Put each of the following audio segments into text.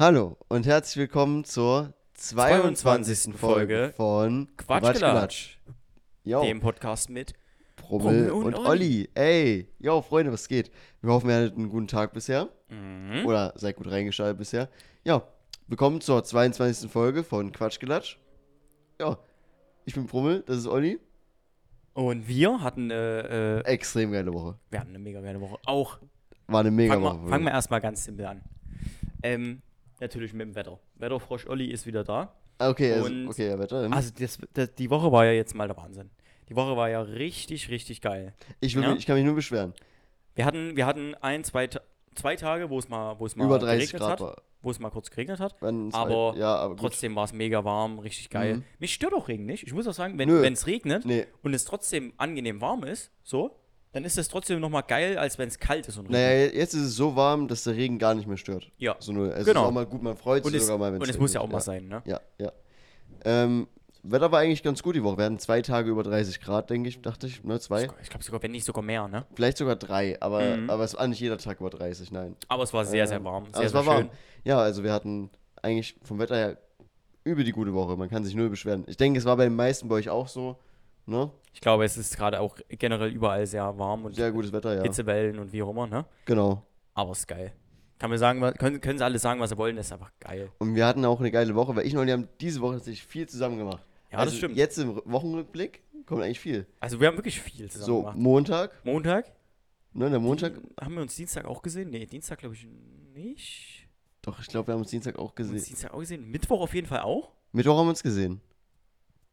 Hallo und herzlich willkommen zur 22. 22. Folge von Quatschgelatsch, Jo, dem Podcast mit. Brummel Brummel und, und Olli. Ey, jo, Freunde, was geht? Wir hoffen, ihr hattet einen guten Tag bisher. Mhm. Oder seid gut reingeschaltet bisher. Ja, willkommen zur 22. Folge von Quatschgelatsch. Ja, ich bin Brummel, das ist Olli. Und wir hatten, äh, äh, Extrem geile Woche. wir hatten eine mega geile Woche. Auch. War eine mega Woche. fangen wir erstmal ganz simpel an. Ähm, natürlich mit dem Wetter. Wetterfrosch Olli ist wieder da. Ah, Okay, also, und- okay, ja, Wetter. hm? Also das, das, die Woche war ja jetzt mal der Wahnsinn. Die Woche war ja richtig, richtig geil. ich, will, ja? mich- ich kann mich nur beschweren. Wir hatten, wir hatten ein, zwei, Ta- zwei Tage, wo es mal, wo es mal Über 30 geregnet Grad hat, war. wo es mal kurz geregnet hat. Wenn es Aber halt- ja, aber gut. Trotzdem war es mega warm, richtig geil. Mhm. Mich stört auch Regen nicht. Ich muss auch sagen, wenn Nö. es regnet Nee, und es trotzdem angenehm warm ist, so, dann ist es trotzdem nochmal geil, als wenn es kalt ist und naja, jetzt ist es so warm, dass der Regen gar nicht mehr stört. Ja. So nur, es Genau. ist auch mal gut, man freut sich es, sogar mal, wenn und es muss ja auch mal sein, ne? Ja, ja. Ähm, Wetter war eigentlich ganz gut die Woche. Wir hatten zwei Tage über 30 Grad, denke ich, dachte ich, ne, zwei. Ich glaube sogar, wenn nicht sogar mehr, ne? Vielleicht sogar drei, aber, Mhm. aber es war nicht jeder Tag über 30, nein. Aber es war sehr, sehr Ähm, warm. Sehr, aber es sehr war schön. warm. Ja, also wir hatten eigentlich vom Wetter her übel die gute Woche. Man kann sich null beschweren. Ich denke, es war bei den meisten bei euch auch so, ne? Ich glaube, es ist gerade auch generell überall sehr warm und Sehr gutes Wetter, ja. Hitzewellen und wie auch immer, ne? Genau. Aber es ist geil. Kann mir sagen, können, können sie alle sagen, was sie wollen, das ist einfach geil. Und wir hatten auch eine geile Woche, weil ich und Olli haben diese Woche tatsächlich viel zusammen gemacht. Ja, also das stimmt. Jetzt im Wochenrückblick kommt eigentlich viel. Also wir haben wirklich viel zusammen So, gemacht. Montag, Montag? ne, der Montag. Haben wir uns Dienstag auch gesehen? Nee, Dienstag glaube ich nicht. Doch, ich glaube, wir haben uns Dienstag auch Haben wir uns gesehen. Dienstag auch gesehen. Mittwoch auf jeden Fall auch. Mittwoch haben wir uns gesehen.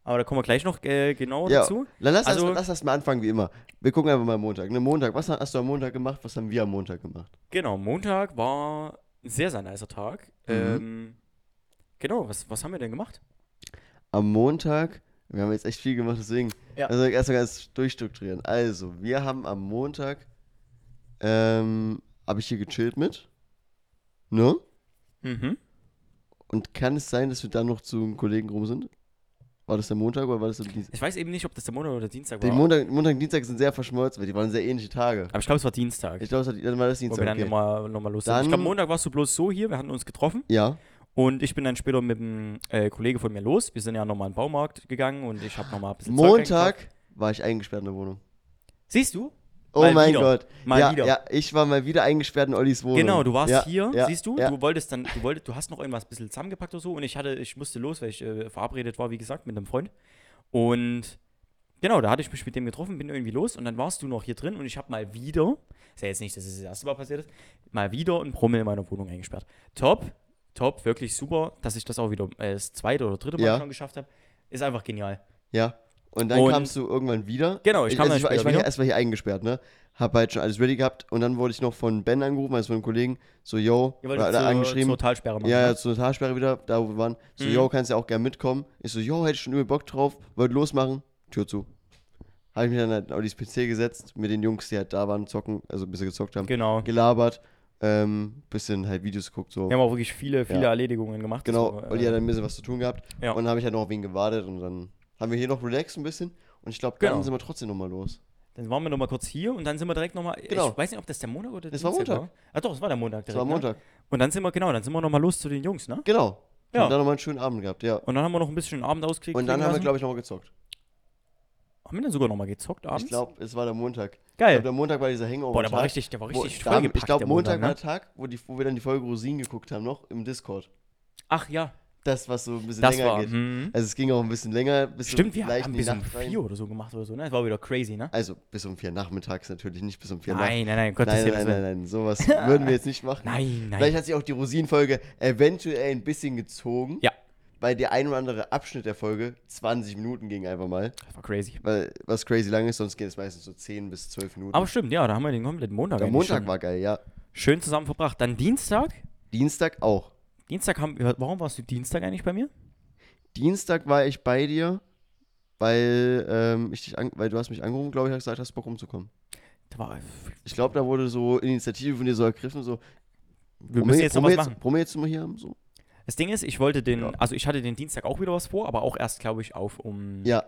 Aber da kommen wir gleich noch äh, genauer Ja. dazu. Dann lass, Also- also, lass mal anfangen wie immer. Wir gucken einfach mal Montag. Ne, Montag, was hast du am Montag gemacht? Was haben wir am Montag gemacht? Genau, Montag war ein sehr, sehr nicer Tag. Mhm. Ähm, genau, was, was haben wir denn gemacht? Am Montag, wir haben jetzt echt viel gemacht, deswegen. Ja. Also erstmal ganz durchstrukturieren. Also, wir haben am Montag, ähm, habe ich hier gechillt mit. Ne? Mhm. Und kann es sein, dass wir dann noch zu einem Kollegen rum sind? War das der Montag oder war das der Dienstag? Ich weiß eben nicht, ob das der Montag oder der Dienstag Die war. Montag, Montag und Dienstag sind sehr verschmolzen, weil die waren sehr ähnliche Tage. Aber ich glaube, es war Dienstag. Ich glaube, dann war das wo Dienstag. wir dann Okay. nochmal noch mal los sind. Dann- Ich glaube, Montag warst du bloß so hier, wir hatten uns getroffen. Ja. Und ich bin dann später mit einem äh, Kollege von mir los. Wir sind ja nochmal in den Baumarkt gegangen und ich habe nochmal ein bisschen. Montag war ich eingesperrt in der Wohnung. Siehst du? Oh Mal mein wieder. Gott. Mal ja, wieder. ja, ich war mal wieder eingesperrt in Ollis Wohnung. Genau, du warst ja, hier, ja, siehst du? Du wolltest dann, du wolltest, du hast noch irgendwas ein bisschen zusammengepackt oder so und ich hatte, ich musste los, weil ich äh, verabredet war, wie gesagt, mit einem Freund. Und genau, da hatte ich mich mit dem getroffen, bin irgendwie los und dann warst du noch hier drin und ich habe mal wieder, ist ja jetzt nicht, dass es das erste Mal passiert ist, mal wieder einen Prommel in meiner Wohnung eingesperrt. Top, top, wirklich super, dass ich das auch wieder äh, das zweite oder dritte Mal schon geschafft habe. Ist einfach genial. Ja. Und dann Und- kamst du irgendwann wieder. Genau, ich kam also dann ich war, ich war wieder. erstmal hier eingesperrt, ne? Hab halt schon alles ready gehabt und dann wurde ich noch von Ben angerufen, also von einem Kollegen, so, yo, Ihr oder, zur, angeschrieben. zur Talsperre machen. ja, ne? ja, zur Talsperre wieder, da wo wir waren. So, Mhm. yo, kannst ja auch gerne mitkommen. Ich so, yo, hätte ich schon übel Bock drauf, wollte losmachen, Tür zu. Habe ich mich dann halt auf dieses PC gesetzt, mit den Jungs, die halt da waren, zocken, also ein bisschen gezockt haben, Genau. gelabert, ähm, bisschen halt Videos geguckt, so. Wir haben auch wirklich viele, viele Ja. Erledigungen gemacht. Genau, war, Olli hat dann ein bisschen was zu tun gehabt. Ja. Und dann habe ich halt noch auf ihn gewartet und dann haben wir hier noch relaxed ein bisschen. Und ich glaube, dann Genau. sind wir trotzdem nochmal los. Dann waren wir nochmal kurz hier und dann sind wir direkt nochmal. Genau. Ich weiß nicht, ob das der Montag oder der Das war Dienstag Montag. Ah, doch, es war der Montag Das direkt. war Ne? Montag. Und dann sind wir, genau, dann sind wir nochmal los zu den Jungs, ne? Genau. Ja. Und dann nochmal einen schönen Abend gehabt, ja. Und dann haben wir noch ein bisschen Abend ausgekriegt. Und dann haben wir, glaube ich, nochmal gezockt. Haben wir dann sogar nochmal gezockt abends? Ich glaube, es war der Montag. Geil. glaube, der Montag war dieser Hangover. Boah, der war richtig, der war richtig haben, vollgepackt, Ich glaube, Montag, war ne? der Tag, wo, die, wo wir dann die Folge Rosinen geguckt haben, noch im Discord. Ach ja, Das, was so ein bisschen das länger war. geht. hm. Also es ging auch ein bisschen länger. Bis Stimmt, wir haben bis um Nacht rein. vier oder so gemacht oder so, ne? Das war wieder crazy, ne? Also bis um vier nachmittags natürlich, nicht bis um vier Nein, nein, nein, nachts. Gottes Nein, nein, nein, nein, sowas würden wir jetzt nicht machen. Nein, nein. Vielleicht hat sich auch die Rosinenfolge eventuell ein bisschen gezogen. Ja. Weil der ein oder andere Abschnitt der Folge 20 Minuten ging einfach mal. Das war crazy. Weil was crazy lang ist, sonst geht es meistens so 10 bis 12 Minuten. Aber stimmt, ja, da haben wir den kompletten Montag. der Montag schon war geil, ja. schön zusammen verbracht. Dann Dienstag. Dienstag auch. Dienstag haben wir. Warum warst du Dienstag eigentlich bei mir? Dienstag war ich bei dir, weil, ähm, ich dich an, weil du hast mich angerufen, glaube ich, hast gesagt, hast Bock rumzukommen. Da war. Ich glaube, da wurde so Initiative von dir so ergriffen, so. Wir müssen jetzt noch was machen. Wir jetzt mal hier haben? So. Das Ding ist, ich wollte den, Ja. also ich hatte den Dienstag auch wieder was vor, aber auch erst, glaube ich, auf um Ja,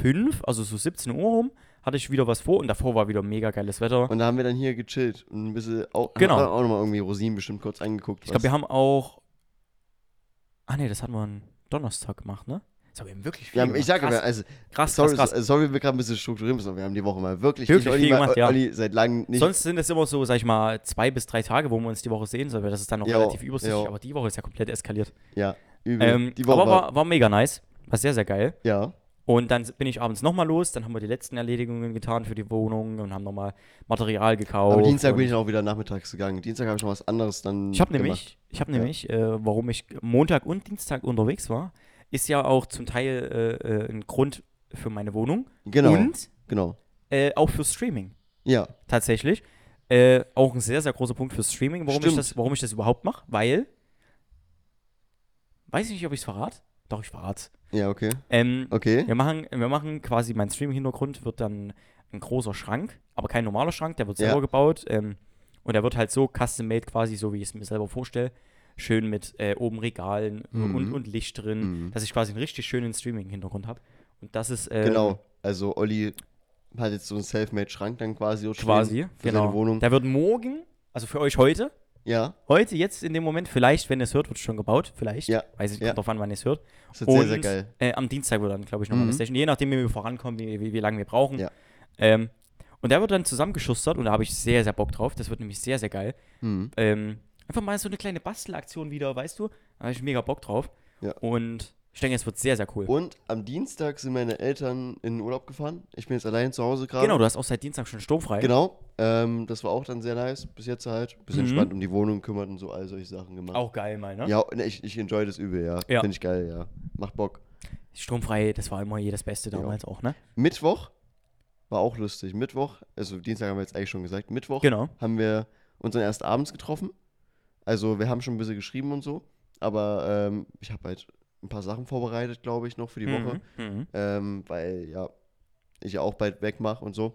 5, also so 17 Uhr rum, hatte ich wieder was vor und davor war wieder mega geiles Wetter. und da haben wir dann hier gechillt und ein bisschen auch, Genau. haben wir auch nochmal irgendwie Rosinen bestimmt kurz angeguckt. Ich glaube, wir haben auch Ah nee, das hatten wir am Donnerstag gemacht, ne? Das haben wir wirklich viel Ja, gemacht. ich sage krass, aber, also, krass, sorry, krass, krass. sorry, wir gerade ein bisschen strukturieren müssen, aber wir haben die Woche mal wirklich, Wirklich viel mal- gemacht, ja. Olli seit langem nicht. Sonst sind es immer so, sag ich mal, zwei bis drei Tage, wo wir uns die Woche sehen sollen, weil das ist dann noch Jo, relativ übersichtlich, jo. aber die Woche ist ja komplett eskaliert. ja, übel. Ähm, die Woche aber war, war mega nice, war sehr, sehr geil. ja, Und dann bin ich abends nochmal los, dann haben wir die letzten Erledigungen getan für die Wohnung und haben nochmal Material gekauft. aber Dienstag bin ich auch wieder nachmittags gegangen. Dienstag habe ich noch was anderes dann Ich habe nämlich, ich habe Ja. nämlich, äh, warum ich Montag und Dienstag unterwegs war, ist ja auch zum Teil äh, äh, ein Grund für meine Wohnung Genau, und genau. äh, auch für Streaming Ja, tatsächlich. Äh, auch ein sehr, sehr großer Punkt für Streaming, warum, ich das, warum ich das überhaupt mache, weil, weiß ich nicht, ob ich es verrate. Doch, ich verrate ja, okay. ähm, Okay. wir, machen, wir machen quasi, mein Streaming-Hintergrund wird dann ein großer Schrank, aber kein normaler Schrank, der wird Ja. selber gebaut. Ähm, und der wird halt so custom-made quasi, so wie ich es mir selber vorstelle. Schön mit äh, oben Regalen Mhm. und, und Licht drin, Mhm. dass ich quasi einen richtig schönen Streaming-Hintergrund habe. Und das ist ähm, Genau. Also Olli hat jetzt so einen Selfmade-Schrank dann quasi quasi, für genau. seine Wohnung. Der wird morgen, also für euch heute, Ja, heute, jetzt in dem Moment, vielleicht, wenn ihr es hört, wird es schon gebaut, vielleicht. Ja, Weiß ich, ja. kommt drauf an, wann ihr es hört. das wird sehr, Und sehr geil. Äh, am Dienstag wird dann, glaube ich, nochmal Mhm. eine Station. Je nachdem, wie wir vorankommen, wie, wie, wie lange wir brauchen. Ja. Ähm, und der wird dann zusammengeschustert und da habe ich sehr, sehr Bock drauf. Das wird nämlich sehr, sehr geil. Mhm. Ähm, einfach mal so eine kleine Bastelaktion wieder, weißt du? Da habe ich mega Bock drauf. Ja. Und ich denke, es wird sehr, sehr cool. Und am Dienstag sind meine Eltern in den Urlaub gefahren. Ich bin jetzt allein zu Hause gerade. genau, du hast auch seit Dienstag schon sturmfrei. Genau. Ähm, das war auch dann sehr nice. Bis jetzt halt. Bisschen Mhm. entspannt um die Wohnung kümmert und so all solche Sachen gemacht. Auch geil mal, ne? Ja, ne, ich, ich enjoy das übel, ja. Ja. Finde ich geil, ja. Macht Bock. Sturmfrei, das war immer je das Beste Ja. damals auch, ne? Mittwoch war auch lustig. Mittwoch, also Dienstag haben wir jetzt eigentlich schon gesagt. Mittwoch Genau. haben wir uns dann erst abends getroffen. Also wir haben schon ein bisschen geschrieben und so. Aber ähm, ich habe halt ein paar Sachen vorbereitet, glaube ich, noch für die Woche. Mhm. Mhm. Ähm, weil ja, ich ja auch bald weg mache und so.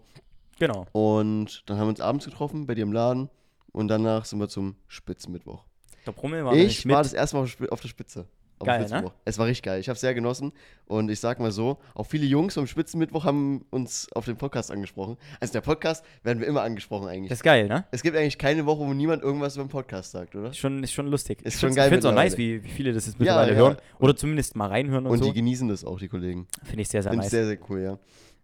Genau. Und dann haben wir uns abends getroffen bei dir im Laden. Und danach sind wir zum Spitzenmittwoch. Der Brummel war Ich war das erste Mal auf der Spitze. Auf dem Geil, ne? Es war richtig geil. Ich habe es sehr genossen. Und ich sag mal so, auch viele Jungs vom Spitzenmittwoch haben uns auf den Podcast angesprochen. Also der Podcast werden wir immer angesprochen eigentlich. Das ist geil, ne? es gibt eigentlich keine Woche, wo niemand irgendwas über den Podcast sagt, oder? Ist schon, ist schon lustig. Ist ich schon geil Ich finde es auch nice, wie, wie viele das jetzt mittlerweile ja. hören. Oder zumindest mal reinhören und, Und so. die genießen das auch, die Kollegen. Finde ich sehr, sehr Finde ich nice. sehr, sehr cool, ja.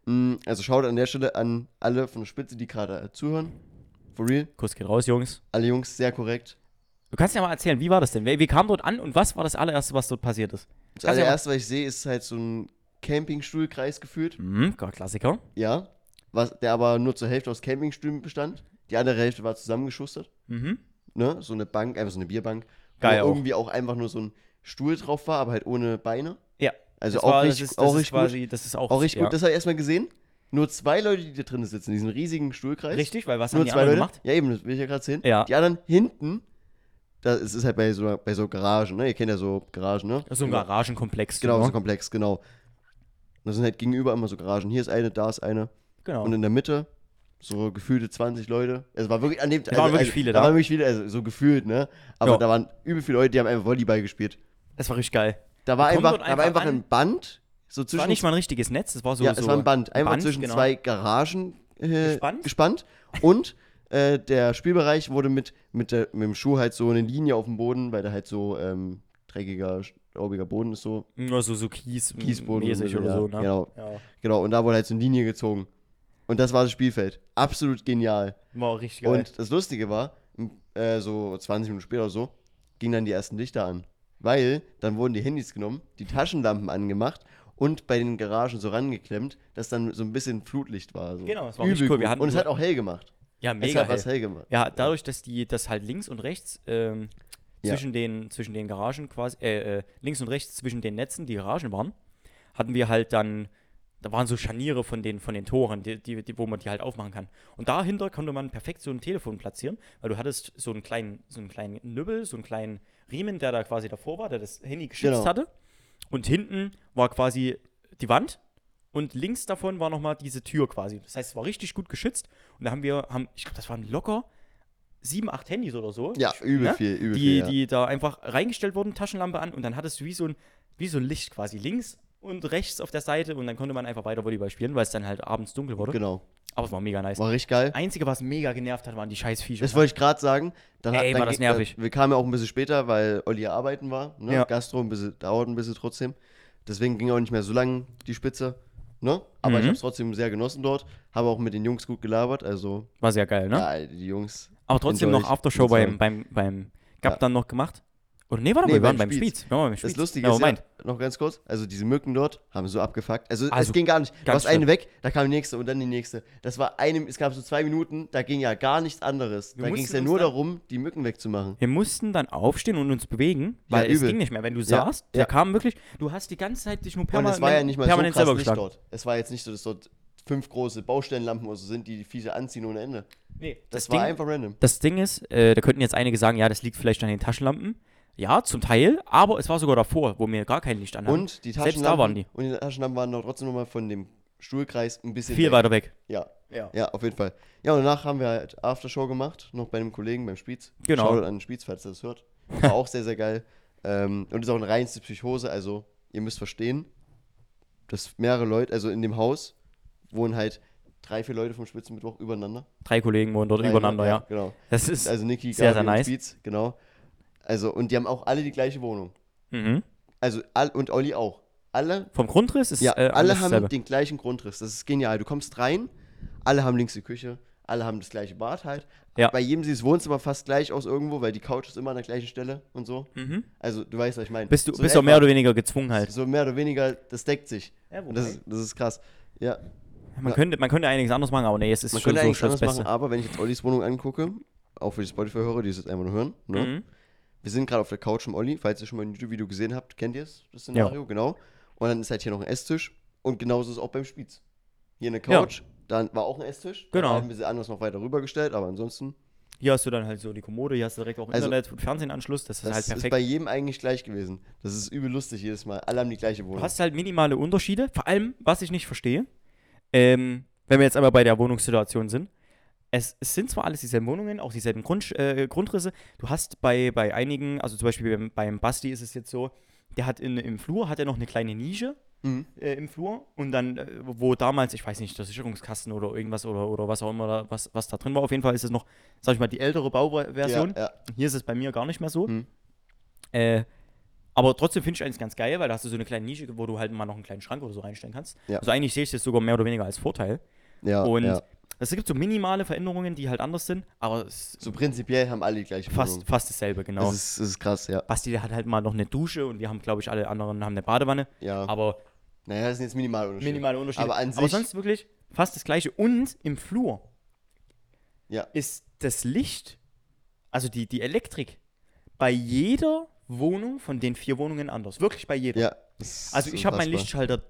Mm, Also schaut an der Stelle an alle von der Spitze, die gerade zuhören. For real. Kuss geht raus, Jungs. Alle Jungs, sehr korrekt. Du kannst ja mal erzählen, wie war das denn? Wie kam dort an und was war das allererste, was dort passiert ist? Das Kannst ja allererste, was ich sehe, ist halt so ein Campingstuhlkreis gefühlt. Mhm, klar, Klassiker. Ja. Was, der aber nur zur Hälfte aus Campingstühlen bestand. Die andere Hälfte war zusammengeschustert. Mhm. Ne? So eine Bank, einfach so eine Bierbank. Geil wo auch. irgendwie auch einfach nur so ein Stuhl drauf war, aber halt ohne Beine. Ja. Also das auch war, richtig, das ist, das auch richtig gut. Das ist auch, Auch richtig ja. gut. Das habe ich erstmal gesehen. Nur zwei Leute, die da drin sitzen, in diesem riesigen Stuhlkreis. Richtig, weil was Nur haben die zwei Leute. gemacht? Ja, eben, das will ich ja gerade sehen. Ja. Die anderen hinten, da, es ist halt bei so, bei so Garagen, ne? Ihr kennt ja so Garagen, ne? So ein Garagenkomplex. Genau, so ne? komplex, genau. Und da sind halt gegenüber immer so Garagen. Hier ist eine, da ist eine. Genau. Und in der Mitte so gefühlte 20 Leute. Es war wirklich an dem Da waren wirklich viele da. da. waren wirklich viele, also so gefühlt, ne? Aber Ja. da waren übel viele Leute, die haben einfach Volleyball gespielt. das war richtig geil. Da war einfach, dort da war einfach einfach ein Band, so Es zwischen war nicht mal ein richtiges Netz, es war so. ja, so es war ein Band, einfach Band, zwischen genau. zwei Garagen äh, Gespannt? gespannt. Und äh, der Spielbereich wurde mit, mit, der, mit dem Schuh halt so eine Linie auf dem Boden, weil da halt so ähm, dreckiger, staubiger Boden ist so. Nur so, so Kies, Kiesboden oder ja, so, ne? genau. Ja. Genau, und da wurde halt so eine Linie gezogen. Und das war das Spielfeld. Absolut genial. War richtig geil. Und das Lustige war, äh, so 20 Minuten später oder so, gingen dann die ersten Lichter an. Weil dann wurden die Handys genommen, die Taschenlampen angemacht und bei den Garagen so rangeklemmt, dass dann so ein bisschen Flutlicht war. So. Genau, es war Übel richtig cool. Wir hatten und es hat auch hell gemacht. Ja, Es mega hat was hell. gemacht. Ja, dadurch, dass die das halt links und rechts ähm, Ja. zwischen, den, zwischen den Garagen quasi, äh, äh, links und rechts zwischen den Netzen, die Garagen waren, hatten wir halt dann, da waren so Scharniere von den, von den Toren, die, die, die, wo man die halt aufmachen kann. Und dahinter konnte man perfekt so ein Telefon platzieren, weil du hattest so einen kleinen, so einen kleinen Nübbel, so einen kleinen Riemen, der da quasi davor war, der das Handy geschützt Genau. hatte. Und hinten war quasi die Wand und links davon war nochmal diese Tür quasi. Das heißt, es war richtig gut geschützt. Und da haben wir, haben, ich glaube, das waren locker sieben, acht Handys oder so. Ja, übel Ne? viel, übel die, viel. Ja. die da einfach reingestellt wurden, Taschenlampe an und dann hattest du wie so ein, wie so ein Licht quasi links und rechts auf der Seite und dann konnte man einfach weiter Volleyball spielen, weil es dann halt abends dunkel wurde. Genau. Aber es war mega nice. War richtig geil. Einzige, was mega genervt hat, waren die scheiß Viecher. Das wollte ich gerade sagen. Dann Ey, dann war das nervig. äh, Wir kamen ja auch ein bisschen später, weil Olli arbeiten war. Ne? Ja. Gastro ein bisschen, dauert ein bisschen trotzdem. Deswegen ging auch nicht mehr so lang die Spitze. Ne? Aber ich Mhm. habe es trotzdem sehr genossen dort. Habe auch mit den Jungs gut gelabert. Also, war sehr geil, ne? ja, die Jungs. Aber trotzdem noch ich, Aftershow ich beim, beim, beim Gab Ja. dann noch gemacht. Oder nee, warte mal, Nee, wir waren beim Spitz. Wir waren beim Das Spitz. Lustige ja, ist ja, noch ganz kurz, also diese Mücken dort haben so abgefuckt. Also, Also, es ging gar nicht. Du hast eine weg, da kam die nächste und dann die nächste. Das war eine, es gab so zwei Minuten, da ging ja gar nichts anderes. Wir da ging es ja nur darum, die Mücken wegzumachen. Wir mussten dann aufstehen und uns bewegen, Ja, weil es übel. ging nicht mehr. Wenn du Ja, saßt, der ja. kam wirklich, du hast die ganze Zeit dich nur Und permanent, es war ja nicht mal so krass selber geschlagen. dort. Es war jetzt nicht so, dass dort fünf große Baustellenlampen oder so sind, die die Viecher anziehen ohne Ende. Nee, Das, das, war Ding, einfach random. das Ding ist, äh, da könnten jetzt einige sagen, ja, das liegt vielleicht an den Taschenlampen. Ja, zum Teil, aber es war sogar davor, wo wir gar kein Licht anhatten. Und die Selbst da waren die. Und die Taschenlampen waren doch trotzdem nochmal von dem Stuhlkreis ein bisschen Viel weg. weiter weg. Ja, Ja. ja, auf jeden Fall. Ja, und danach haben wir halt Aftershow gemacht, noch bei einem Kollegen beim Spitz. Genau. Schaut an den Spitz, falls ihr das hört. War auch sehr, sehr geil. Ähm, und ist auch eine reinste Psychose, also ihr müsst verstehen, dass mehrere Leute, also in dem Haus wohnen halt drei, vier Leute vom Spitzenmittwoch übereinander. Drei Kollegen wohnen dort Drei, übereinander, ja. Genau. Das ist, Also Niki, sehr, Gabi sehr nice. Spitz, genau. Also, und die haben auch alle die gleiche Wohnung. mhm. Also, all, und Olli auch. Alle Vom Grundriss ist Ja, äh, alle haben dasselbe. den gleichen Grundriss. Das ist genial. Du kommst rein, alle haben links die Küche, alle haben das gleiche Bad halt. Ja. Bei jedem sieht das Wohnzimmer fast gleich aus irgendwo, weil die Couch ist immer an der gleichen Stelle und so. Mhm. Also du weißt, was ich meine. Bist du so bist auch mehr oder weniger gezwungen halt. So mehr oder weniger, das deckt sich. Ja, Und das, ist- das ist krass. Ja, man, ja. könnte, man könnte einiges anderes machen, aber nee, es ist man schon könnte so schon das anders Beste. machen, aber wenn ich jetzt Ollis Wohnung angucke, auch für die Spotify-Hörer, die es jetzt einfach nur hören, ne? Mhm. Wir sind gerade auf der Couch vom Olli, falls ihr schon mal ein YouTube-Video gesehen habt, kennt ihr es, das Szenario, genau. Und dann ist halt hier noch ein Esstisch und genauso ist es auch beim Spitz. Hier eine Ja. Couch, dann war auch ein Esstisch, Genau. dann halt ein bisschen anders noch weiter rübergestellt, aber ansonsten, Hier hast du dann halt so die Kommode, hier hast du direkt auch Also, Internet und Fernsehanschluss, das ist das halt ist perfekt. bei jedem eigentlich gleich gewesen. Das ist übel lustig jedes Mal. Alle haben die gleiche Wohnung. Du hast halt minimale Unterschiede. Vor allem, was ich nicht verstehe, ähm, wenn wir jetzt einmal bei der Wohnungssituation sind. Es, es sind zwar alles dieselben Wohnungen, auch dieselben Grund, äh, Grundrisse. Du hast bei, bei einigen, also zum Beispiel beim, beim Basti ist es jetzt so, der hat in, im Flur hat er noch eine kleine Nische Mhm. äh, im Flur und dann, äh, wo damals, ich weiß nicht, der Sicherungskasten oder irgendwas oder, oder was auch immer, da, was, was da drin war, auf jeden Fall ist es noch, sag ich mal, die ältere Bauversion. Ja, ja. Hier ist es bei mir gar nicht mehr so. Hm. Äh, aber trotzdem finde ich eigentlich ganz geil, weil da hast du so eine kleine Nische, wo du halt mal noch einen kleinen Schrank oder so reinstellen kannst. Ja. Also eigentlich sehe ich das sogar mehr oder weniger als Vorteil. ja, und ja. Es gibt so minimale Veränderungen, die halt anders sind, aber es So prinzipiell haben alle die gleiche fast, fast dasselbe, genau. Das ist, das ist krass, ja. Basti, der hat halt mal noch eine Dusche und wir haben, glaube ich, alle anderen haben eine Badewanne. ja. Aber naja, das sind jetzt Minimalunterschiede. minimale Unterschiede. Aber an aber sich- sonst wirklich fast das gleiche. Und im Flur Ja. ist das Licht, also die, die Elektrik, bei jeder Wohnung von den vier Wohnungen anders. Wirklich bei jeder. Ja. Also ich habe meinen. Lichtschalter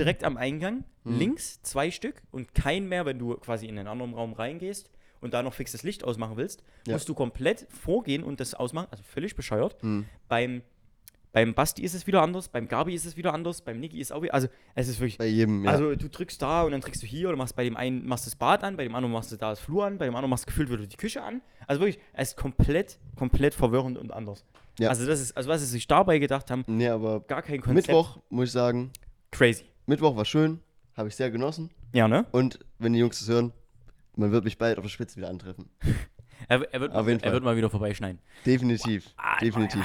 direkt am Eingang, Mhm. links zwei Stück und kein mehr, wenn du quasi in einen anderen Raum reingehst und da noch fixes Licht ausmachen willst, Ja. musst du komplett vorgehen und das ausmachen, also völlig bescheuert. Hm. Beim, beim Basti ist es wieder anders, beim Gabi ist es wieder anders, beim Niki ist auch wieder, also es ist wirklich, Bei jedem, ja. also du drückst da und dann drückst du hier oder machst bei dem einen machst das Bad an, bei dem anderen machst du da das Flur an, bei dem anderen machst du gefühlt wieder die Küche an. Also wirklich, es ist komplett, komplett verwirrend und anders. Ja. Also das ist, also was sie sich dabei gedacht haben, nee, aber gar kein Konzept. Mittwoch, muss ich sagen, Crazy. Mittwoch war schön, habe ich sehr genossen. Ja, ne? Und wenn die Jungs das hören, man wird mich bald auf der Spitze wieder antreffen. Er, er, wird, Auf jeden er Fall. wird mal wieder vorbeischneiden. Definitiv. Ah, definitiv.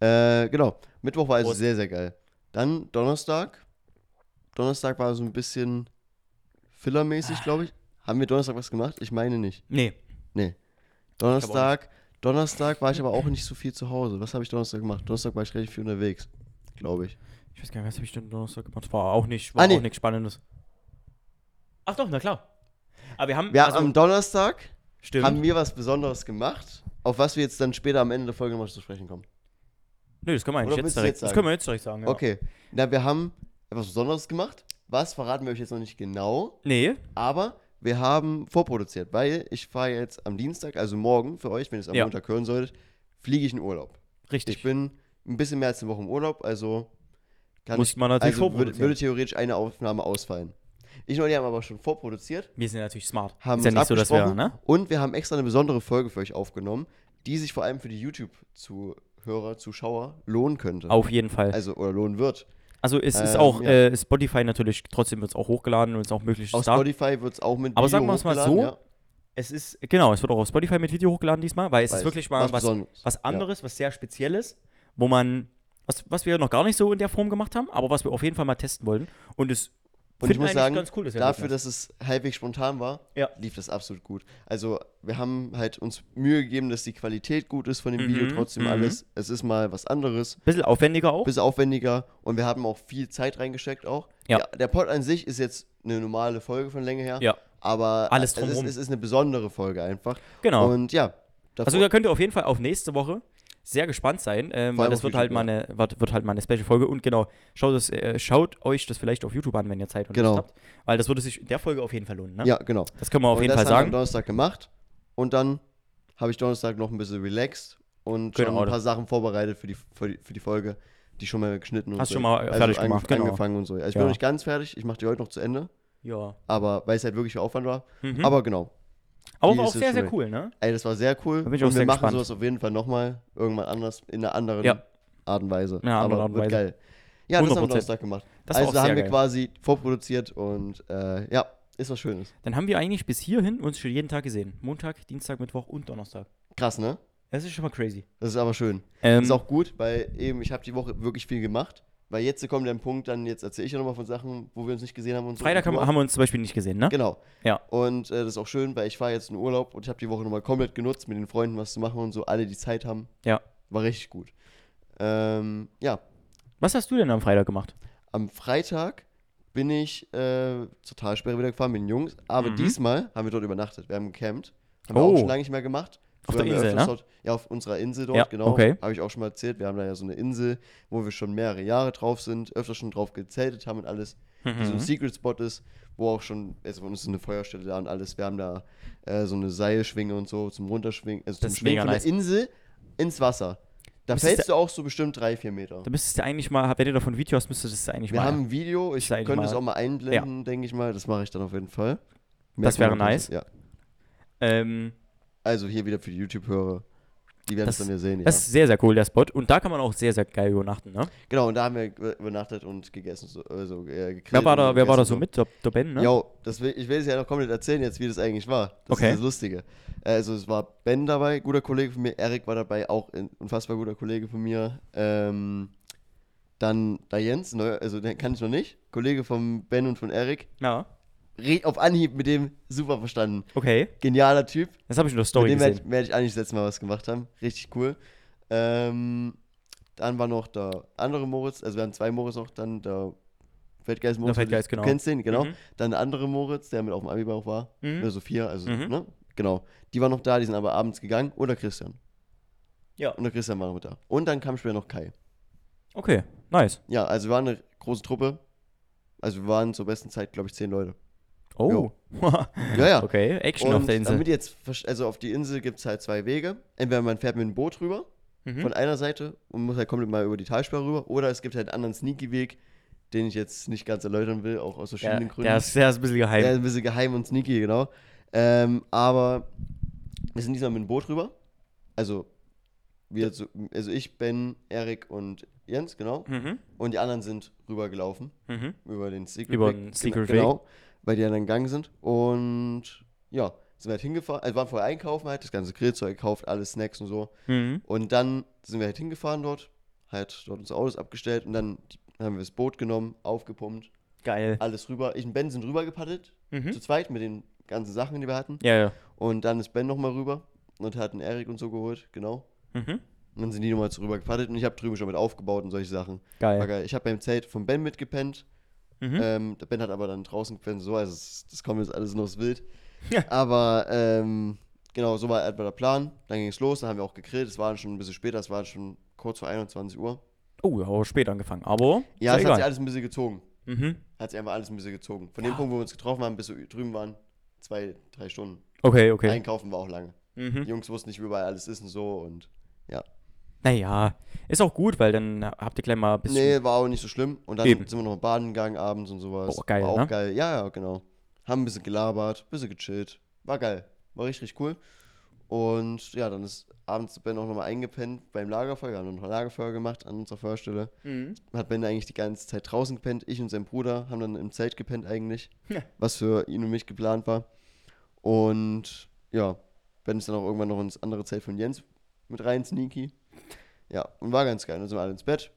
Äh, genau. Mittwoch war also Prost. sehr, sehr geil. Dann Donnerstag. Donnerstag war so ein bisschen fillermäßig, glaube ich. Haben wir Donnerstag was gemacht? Ich meine nicht. Nee. Nee. Donnerstag, Donnerstag war ich aber auch nicht so viel zu Hause. Was habe ich Donnerstag gemacht? Donnerstag war ich relativ viel unterwegs, glaube ich. Ich weiß gar nicht, was habe ich denn Donnerstag gemacht? War auch nicht, war Ah, nee. auch nichts Spannendes. Ach doch, na klar. Aber wir haben, Wir also, am Donnerstag stimmt. haben wir was Besonderes gemacht, auf was wir jetzt dann später am Ende der Folge noch zu sprechen kommen. Nö, das können wir eigentlich jetzt willst du direkt, jetzt das sagen? können wir jetzt direkt sagen, ja. Okay. Na, wir haben etwas Besonderes gemacht. Was verraten wir euch jetzt noch nicht genau, Nee, aber wir haben vorproduziert, weil ich fahre jetzt am Dienstag, also morgen für euch, wenn ihr es am Ja. Montag hören solltet, fliege ich in Urlaub. richtig. Ich bin ein bisschen mehr als eine Woche im Urlaub, also kann Muss ich, man natürlich also würde, vorproduzieren. würde theoretisch eine Aufnahme ausfallen. Ich und Olli haben aber schon vorproduziert, wir sind natürlich smart. haben Ist ja nicht so, dass wir, ne? und wir haben extra eine besondere Folge für euch aufgenommen, die sich vor allem für die YouTube-Zuhörer, Zuschauer lohnen könnte. Auf jeden Fall. Also, oder lohnen wird. Also es ist Ähm, auch ja. äh, Spotify natürlich, trotzdem wird es auch hochgeladen und ist auch möglich. Auf da. Spotify wird es auch mit Aber Video sagen wir es mal so, ja, Es ist, genau, es wird auch auf Spotify mit Video hochgeladen diesmal, weil es weil ist wirklich mal was, Besonderes. was anderes, was sehr Spezielles, wo man, was, was wir noch gar nicht so in der Form gemacht haben, aber was wir auf jeden Fall mal testen wollten. Und es Und ich muss sagen, ganz cool, das Dafür, dass es halbwegs spontan war, Ja. lief das absolut gut. Also wir haben halt uns Mühe gegeben, dass die Qualität gut ist von dem Mhm, Video, trotzdem mhm. alles. Es ist mal was anderes, Bisschen aufwendiger auch. bisschen aufwendiger und wir haben auch viel Zeit reingesteckt auch. Ja. Der, der Pod an sich ist jetzt eine normale Folge von Länge her, Ja. aber Alles es, ist, es ist eine besondere Folge einfach. Genau. Und ja, davor, Also da könnt ihr auf jeden Fall auf nächste Woche sehr gespannt sein, ähm, weil das wird halt, mal eine, wird, wird halt mal eine Special-Folge und genau, schaut, es, äh, schaut euch das vielleicht auf YouTube an, wenn ihr Zeit und Genau. Lust habt, weil das würde sich in der Folge auf jeden Fall lohnen, ne? ja, genau. Das können wir auf und jeden das Fall haben wir am sagen. Donnerstag gemacht und dann habe ich Donnerstag noch ein bisschen relaxed und schon Genau, ein das- paar Sachen vorbereitet für die, für die, für die Folge, die schon mal geschnitten und Hast so. schon mal also fertig gemacht, genau. angefangen und so. Also ich Ja. bin noch nicht ganz fertig, ich mache die heute noch zu Ende, Ja. aber weil es halt wirklich viel Aufwand war. Mhm. Aber genau. Aber auch jetzt sehr, sehr cool, ne? Ey, das war sehr cool. Da bin ich und auch wir sehr machen gespannt. sowas auf jeden Fall nochmal irgendwann anders in einer anderen Ja. Art und Weise. In einer anderen aber Art und wird Weise. geil. Ja, das haben wir 100%. Donnerstag gemacht. Das war also auch da sehr haben wir geil. quasi vorproduziert und äh, ja, ist was Schönes. Dann haben wir eigentlich bis hierhin uns schon jeden Tag gesehen. Montag, Dienstag, Mittwoch und Donnerstag. Krass, ne? Das ist schon mal crazy. Das ist aber schön. Ähm, ist auch gut, weil eben ich habe die Woche wirklich viel gemacht. Weil jetzt kommt der Punkt, dann jetzt erzähle ich ja nochmal von Sachen, wo wir uns nicht gesehen haben und so. Freitag haben, haben wir uns zum Beispiel nicht gesehen, ne? Genau. Ja. Und äh, das ist auch schön, weil ich war jetzt in Urlaub und ich habe die Woche nochmal komplett genutzt, mit den Freunden was zu machen und so. Alle, die Zeit haben. Ja. War richtig gut. Ähm, ja, Was hast du denn am Freitag gemacht? am Freitag bin ich äh, zur Talsperre wieder gefahren mit den Jungs. Aber Mhm. diesmal haben wir dort übernachtet. Wir haben gecampt. Haben wir Oh. auch schon lange nicht mehr gemacht. Auf der wir Insel, ne? Dort, ja, auf unserer Insel dort, Ja, genau. okay. Habe ich auch schon mal erzählt. Wir haben da ja so eine Insel, wo wir schon mehrere Jahre drauf sind, öfter schon drauf gezeltet haben und alles. Die so ein Mhm. Secret Spot ist, wo auch schon, also von uns ist eine Feuerstelle da und alles. Wir haben da äh, so eine Seilschwinge und so zum Runterschwingen, also zum Das ist Schwingen von nice. der Insel ins Wasser. Da Müsstest fällst du auch so bestimmt drei, vier Meter. Da müsstest du eigentlich mal, wenn ihr davon Video hast, müsstest du das eigentlich Wir mal. haben ein Video, ich könnte es auch mal einblenden, denke ich mal. Das mache ich dann auf jeden Fall. Das Merkt wäre nice. Ja. ähm, Also hier wieder für die YouTube-Hörer. Die werden es dann ja sehen, ja. das ist sehr, sehr cool, der Spot. Und da kann man auch sehr, sehr geil übernachten, ne? Genau, und da haben wir über- übernachtet und gegessen. So, also, äh, gegrillt Wer war da, wer war da so mit? Der, der Ben, ne? Jo, das will, ich will es ja noch komplett erzählen jetzt, wie das eigentlich war. Das Okay. ist das Lustige. Also es war Ben dabei, guter Kollege von mir. Erik war dabei, auch ein unfassbar guter Kollege von mir. Ähm, dann da Jens, also den kann ich noch nicht. Kollege von Ben und von Erik. Ja. Auf Anhieb mit dem super verstanden. Okay. Genialer Typ. Das habe ich in der Story Mit dem werde gesehen. ich, werd ich eigentlich das letzte Mal was gemacht haben. Richtig cool. Ähm, dann war noch der andere Moritz, also wir haben zwei Moritz noch, dann der Feldgeist Moritz. Der Feldgeist, du genau. kennst den, genau. Mhm. Dann der andere Moritz, der mit auf dem Abi auch war. Mhm. Oder Sophia, also, Mhm. ne? Genau. Die waren noch da, die sind aber abends gegangen. Oder Christian. Ja. Und der Christian war noch mit da. Und dann kam später noch Kai. Okay, nice. Ja, also wir waren eine große Truppe. Also wir waren zur besten Zeit, glaube ich, zehn Leute. Oh. Ja, ja. okay, Action Und auf der Insel. damit jetzt, also auf die Insel gibt es halt zwei Wege. Entweder man fährt mit einem Boot rüber, Mhm. von einer Seite und muss halt komplett mal über die Talsperre rüber. Oder es gibt halt einen anderen Sneaky-Weg, den ich jetzt nicht ganz erläutern will, auch aus der, verschiedenen Gründen. der, ist, der ist ein bisschen geheim. Der ist ein bisschen geheim und sneaky, genau. Ähm, aber wir sind diesmal mit dem Boot rüber. Also, wir, so, also ich, Ben, Erik und Jens, genau. mhm. Und die anderen sind rübergelaufen Mhm. über den Secret Über Weg. den Secret Genau, weil die dann gegangen sind. Und ja, sind wir halt hingefahren. Also waren vorher einkaufen halt, das ganze Grillzeug gekauft, alles Snacks und so. Mhm. Und dann sind wir halt hingefahren dort, halt dort unsere Autos abgestellt und dann haben wir das Boot genommen, aufgepumpt, Geil. alles rüber. Ich und Ben sind rüber gepaddelt, Mhm. zu zweit mit den ganzen Sachen, die wir hatten. Ja, ja. Und dann ist Ben nochmal rüber und hat einen Erik und so geholt, genau. Mhm. Und dann sind die nochmal rüber gepaddelt und ich habe drüben schon mit aufgebaut und solche Sachen. Geil. geil. Ich habe beim Zelt von Ben mitgepennt. Mhm. Ähm, der Ben hat aber dann draußen gepennt, so, also das, kommt jetzt alles noch aus Wild. Ja. Aber ähm, genau, so war etwa der Plan. Dann ging es los, dann haben wir auch gegrillt. Es war dann schon ein bisschen später, es war schon kurz vor 21 Uhr. Oh, ja, spät angefangen. Aber. Ja, es hat egal. sich alles ein bisschen gezogen. Mhm. Hat sich einfach alles ein bisschen gezogen. Von Ja. dem Punkt, wo wir uns getroffen haben, bis wir drüben waren, zwei, drei Stunden. Okay, okay. Einkaufen war auch lange. Die Mhm. Jungs wussten nicht, wie überall alles ist und so und Naja, ist auch gut, weil dann habt ihr gleich mal ein bisschen. Nee, war auch nicht so schlimm. Und dann Eben. sind wir noch baden gegangen abends und sowas. Oh, geil, war auch ne? geil. Ja, ja, genau. Haben ein bisschen gelabert, ein bisschen gechillt. War geil. War richtig, richtig cool. Und ja, dann ist abends Ben auch nochmal eingepennt beim Lagerfeuer. Wir haben noch ein Lagerfeuer gemacht an unserer Feuerstelle. Mhm. Hat Ben eigentlich die ganze Zeit draußen gepennt. Ich und sein Bruder haben dann im Zelt gepennt eigentlich. Ja. Was für ihn und mich geplant war. Und ja, Ben ist dann auch irgendwann noch ins andere Zelt von Jens mit rein, sneaky. Ja, und war ganz geil. Dann sind wir alle ins Bett.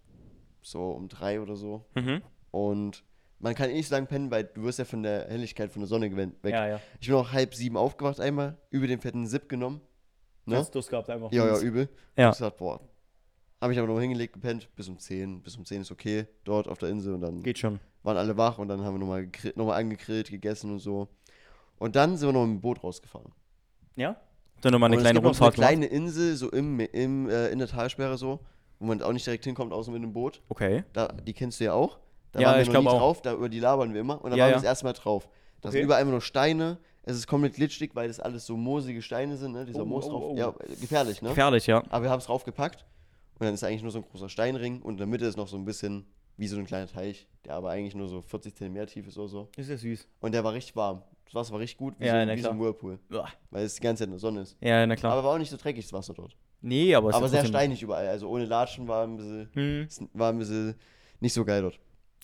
So um drei oder so. Mhm. Und man kann eh nicht so lange pennen, weil du wirst ja von der Helligkeit von der Sonne weg. Ja, ja. Ich bin auch halb sieben aufgewacht einmal, über den fetten Zip genommen. Ne? Hast Durst gehabt einfach. Ja, ja, übel. Ja. Hab gesagt, boah. Habe ich aber noch hingelegt, gepennt, bis um 10. Bis um 10 ist okay, dort auf der Insel. Und dann Geht schon. waren alle wach und dann haben wir nochmal noch mal angegrillt, gegessen und so. Und dann sind wir noch mit dem Boot rausgefahren. Ja? Dann nochmal eine und kleine noch so eine Rundfahrt kleine Insel, so im, im, äh, in der Talsperre so, wo man auch nicht direkt hinkommt, außer mit dem Boot. Okay. Da, die kennst du ja auch. Da Ja, waren wir ich noch nie auch. drauf, da über die labern wir immer. Und da Ja, waren ja. wir das erste Mal drauf. Da Okay. sind überall immer nur Steine. Es ist komplett glitschig, weil das alles so moosige Steine sind, ne? Dieser Oh, Moos oh, drauf. oh. Ja, gefährlich, ne? Gefährlich, ja. Aber wir haben es draufgepackt. Und dann ist eigentlich nur so ein großer Steinring. Und in der Mitte ist noch so ein bisschen wie so ein kleiner Teich, der aber eigentlich nur so 40 Zentimeter tief ist oder so. Ist ja süß. Und der war richtig warm. Das Wasser war richtig gut, wie, Ja, so, wie so ein. Whirlpool. Uah. Weil es die ganze Zeit in der Sonne ist. Ja, na klar. Aber war auch nicht so dreckig, das Wasser dort. nee, aber es aber sehr steinig überall. Also ohne Latschen war ein bisschen, Hm. war ein bisschen nicht so geil dort.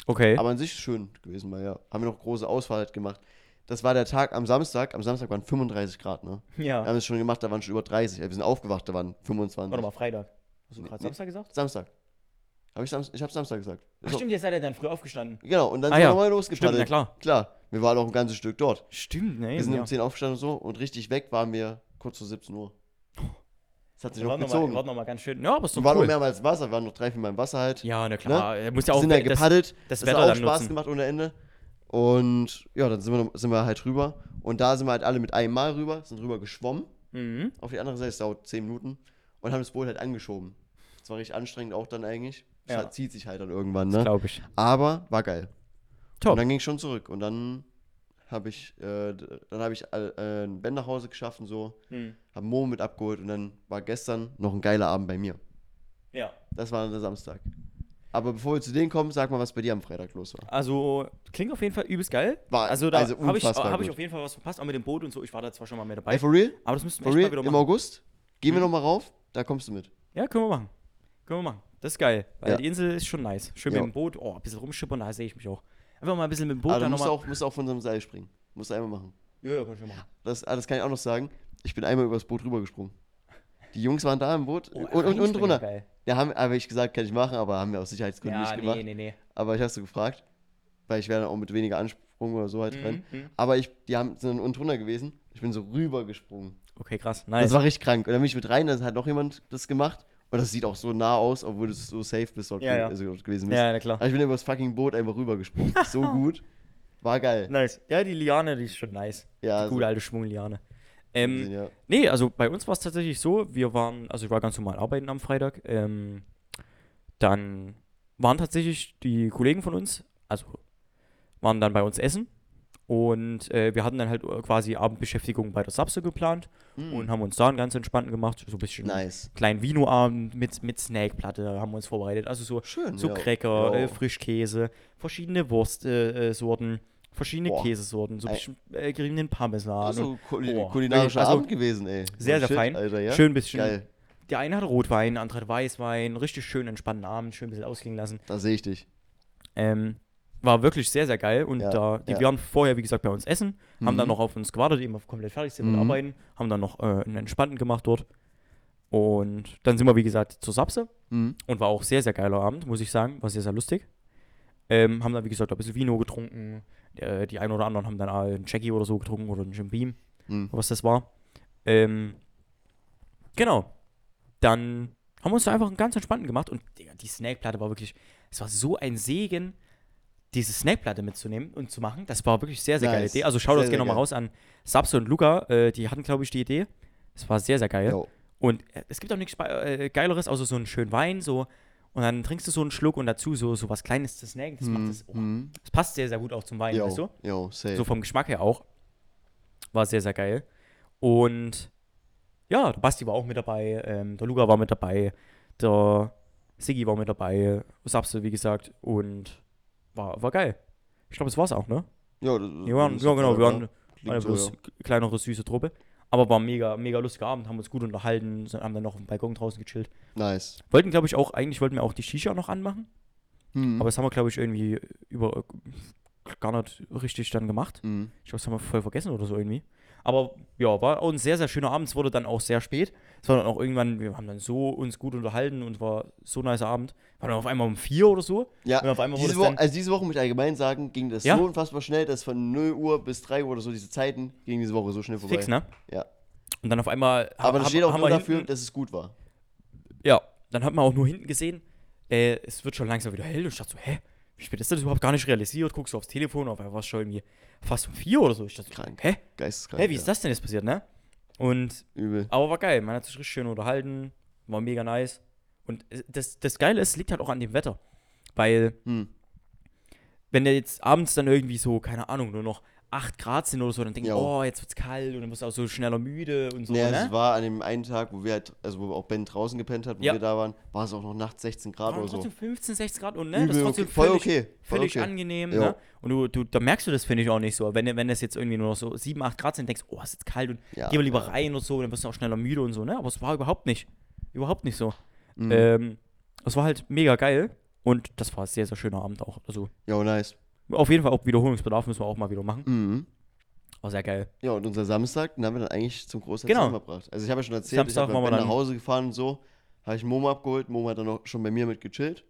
Okay. Aber an sich schön gewesen, weil ja. Haben wir noch große Ausfahrt halt gemacht. Das war der Tag am Samstag. Am Samstag waren 35 Grad, ne? Wir ja. haben es schon gemacht, da waren schon über 30. Wir sind aufgewacht, da waren 25. Warte mal, Freitag. Hast du gerade nee. Samstag gesagt? Samstag. Hab ich, Samstag, ich hab Samstag gesagt. Ach, stimmt, ihr seid ja dann früh aufgestanden. Genau, und dann Ah, sind ja. wir nochmal Stimmt, losgepaddelt. na klar. Klar, wir waren auch ein ganzes Stück dort. Stimmt, ne? Wir sind ja. um 10 aufgestanden und so und richtig weg waren wir kurz vor 17 Uhr. Das hat sich Wir noch waren noch mal, gezogen. waren noch mal ganz schön. Ja, aber ist Wir doch waren noch cool. mehrmals im Wasser, wir waren noch drei, vier Mal im Wasser halt. Ja, na klar. Er muss ja Wir auch sind das, gepaddelt. das Das Wetter hat auch Spaß nutzen. gemacht ohne Ende. Und ja, dann sind wir, noch- sind wir halt rüber. Und da sind wir halt alle mit einem Mal rüber, sind rüber geschwommen. Mhm. Auf die andere Seite, es dauert 10 Minuten. Und haben das Boot halt angeschoben. Das war richtig anstrengend auch dann eigentlich. Das Ja. zieht sich halt dann irgendwann, ne? Glaube ich. Aber war geil. Top. Und dann ging ich schon zurück. Und dann habe ich, äh, dann habe ich äh, äh, einen Ben nach Hause geschafft und so. Hm. Habe Mo mit abgeholt und dann war gestern noch ein geiler Abend bei mir. Ja. Das war dann der Samstag. Aber bevor wir zu denen kommen, sag mal, was bei dir am Freitag los war. Also, klingt auf jeden Fall übelst geil. War Also, da also habe ich, hab ich auf jeden Fall was verpasst, auch mit dem Boot und so. Ich war da zwar schon mal mit dabei. Ey, for real? aber das müssten wir For real? mal wieder Im machen. August? Gehen wir Mhm. nochmal rauf? Da kommst du mit. Ja, können wir machen. Können wir machen. Das ist geil. Weil Ja. die Insel ist schon nice. Schön Ja. mit dem Boot. Oh, ein bisschen rumschippern, da sehe ich mich auch. Einfach mal ein bisschen mit dem Boot Aber du musst auch, musst auch von so einem Seil springen. Musst du einmal machen. Ja, ja, kann ich schon machen. Das, ah, das kann ich auch noch sagen. Ich bin einmal übers Boot rübergesprungen. Die Jungs waren da im Boot Oh, und, und, und drunter. Geil. Ja, haben, habe ich gesagt, kann ich machen, aber haben wir aus Sicherheitsgründen Ja, nicht gemacht. nee, nee, nee. Aber ich hast du gefragt, weil ich wäre dann auch mit weniger Ansprung oder so halt drin. Mhm, mhm. Aber ich, die haben, sind dann unten drunter gewesen. Ich bin so rübergesprungen. Okay, krass. Das Nice. war richtig krank. Und dann bin ich mit rein, dann hat noch jemand das gemacht. Und das sieht auch so nah aus, obwohl du so safe bist dort, Ja, ja. Also gewesen bist. Ja, na klar. Aber ich bin über das fucking Boot einfach rübergesprungen. so gut. War geil. Nice. Ja, die Liane, die ist schon nice. Ja, Die gute alte Schwungliane. Ähm, ja. Nee, also bei uns war es tatsächlich so, wir waren, also ich war ganz normal arbeiten am Freitag. Ähm, dann waren tatsächlich die Kollegen von uns, also waren dann bei uns essen. Und äh, wir hatten dann halt quasi Abendbeschäftigung bei der Sapse geplant Mm. und haben uns da einen ganz entspannten gemacht. So ein bisschen Nice. kleinen Vino-Abend mit, mit Snackplatte haben wir uns vorbereitet. Also so, Schön. so ja. Cracker, Ja. äh, Frischkäse, verschiedene Wurstsorten, äh, Sorten, verschiedene Boah. Käsesorten, so ein bisschen äh, geriebenen Parmesan. Also kul Oh, kulinarischer also Abend gewesen, ey. sehr, sehr shit, fein. Alter, ja? Schön bisschen. Geil. Der eine hatte Rotwein, der andere hatte Weißwein. Richtig schön entspannten Abend, schön ein bisschen ausklingen lassen. Da sehe ich dich. Ähm, war wirklich sehr, sehr geil. Und Ja, da, die ja. waren vorher, wie gesagt, bei uns essen, haben dann Mhm. noch auf uns gewartet, eben auf komplett fertig sind mit Mhm. Arbeiten, haben dann noch äh, einen entspannten gemacht dort. Und dann sind wir, wie gesagt, zur Sapse Mhm. und war auch sehr, sehr geiler Abend, muss ich sagen. War sehr, sehr lustig. Ähm, haben dann, wie gesagt, ein bisschen Vino getrunken. Äh, die einen oder anderen haben dann einen Jackie oder so getrunken oder einen Jim Beam. Mhm. was das war. Ähm, genau. Dann haben wir uns da einfach einen ganz entspannten gemacht und die Snackplatte war wirklich, es war so ein Segen, diese Snackplatte mitzunehmen und zu machen. Das war wirklich sehr, sehr geile Nice. Idee. Also schaut das gerne nochmal raus an Sapse und Luca. Äh, die hatten, glaube ich, die Idee. Es war sehr, sehr geil. Jo. Und äh, es gibt auch nichts äh, Geileres, außer so einen schönen Wein, so. Und dann trinkst du so einen Schluck und dazu so, so was Kleines zu snacken. Das, Mhm. das, oh, Mhm. das passt sehr, sehr gut auch zum Wein, weißt du? Safe. So vom Geschmack her auch. War sehr, sehr geil. Und ja, der Basti war auch mit dabei, ähm, der Luca war mit dabei, der Siggi war mit dabei, Sapse, wie gesagt, und war, war geil. Ich glaube, das war's auch, ne? Ja, das, Wir waren, das- ja, genau, wir waren eine so, bloß ja. kleinere, süße Truppe. Aber war mega, mega lustiger Abend, haben uns gut unterhalten, haben dann noch auf dem Balkon draußen gechillt. Nice. Wollten, glaube ich, auch, eigentlich wollten wir auch die Shisha noch anmachen, Hm. aber das haben wir, glaube ich, irgendwie über gar nicht richtig dann gemacht. Hm. Ich glaube, das haben wir voll vergessen oder so irgendwie. Aber ja, war auch ein sehr, sehr schöner Abend. Es wurde dann auch sehr spät. Es war dann auch irgendwann, wir haben dann so uns gut unterhalten und war so ein nicer Abend. War dann auf einmal um vier oder so. Ja, Und auf einmal wurde diese es Woche, also diese Woche muss ich allgemein sagen, ging das Ja. so unfassbar schnell, dass von 0 Uhr bis 3 Uhr oder so diese Zeiten ging diese Woche so schnell vorbei. Fix, ne? Ja. Und dann auf einmal Aber das hab- steht auch nur dafür, hinten- dass es gut war. Ja, dann hat man auch nur hinten gesehen, äh, es wird schon langsam wieder hell. Und ich dachte so, hä? Wie spät ist das überhaupt gar nicht realisiert? Guckst du aufs Telefon, auf einmal war es schon irgendwie fast um vier oder so. Ich dachte, Krank. hä? Geisteskrank. Hä, wie ist das denn jetzt passiert, ne? Und Übel. Aber war geil, man hat sich richtig schön unterhalten, war mega nice. Und das, das Geile ist, liegt halt auch an dem Wetter. Weil, Hm. wenn der jetzt abends dann irgendwie so, keine Ahnung, nur noch 8 Grad sind oder so, dann denke ich, Jo. oh, jetzt wird's kalt und dann wirst du auch so schneller müde und so, Nee, ne? es war an dem einen Tag, wo wir halt, also wo auch Ben draußen gepennt hat, wo Ja. wir da waren, war es auch noch nachts 16 Grad War oder so. trotzdem 15, 16 Grad und ne, das ist Übel trotzdem okay. Voll völlig, okay. Voll völlig okay. angenehm, Jo. ne? Und du, du, da merkst du das, finde ich, auch nicht so. Wenn, wenn es jetzt irgendwie nur noch so 7, 8 Grad sind, denkst du, oh, ist jetzt kalt und Ja, geh mal lieber ja. rein und so, dann wirst du auch schneller müde und so, ne? Aber es war überhaupt nicht. Überhaupt nicht so. Mhm. Ähm, es war halt mega geil und das war ein sehr, sehr schöner Abend auch. Also Ja, nice. Auf jeden Fall auch Wiederholungsbedarf müssen wir auch mal wieder machen. Mhm. War sehr geil. Ja, und unser Samstag, den haben wir dann eigentlich zum Großteil Genau. zusammen verbracht. Also ich habe ja schon erzählt, Samstag ich Ben nach Hause gefahren und so, habe ich Momo abgeholt, Momo hat dann auch schon bei mir mit gechillt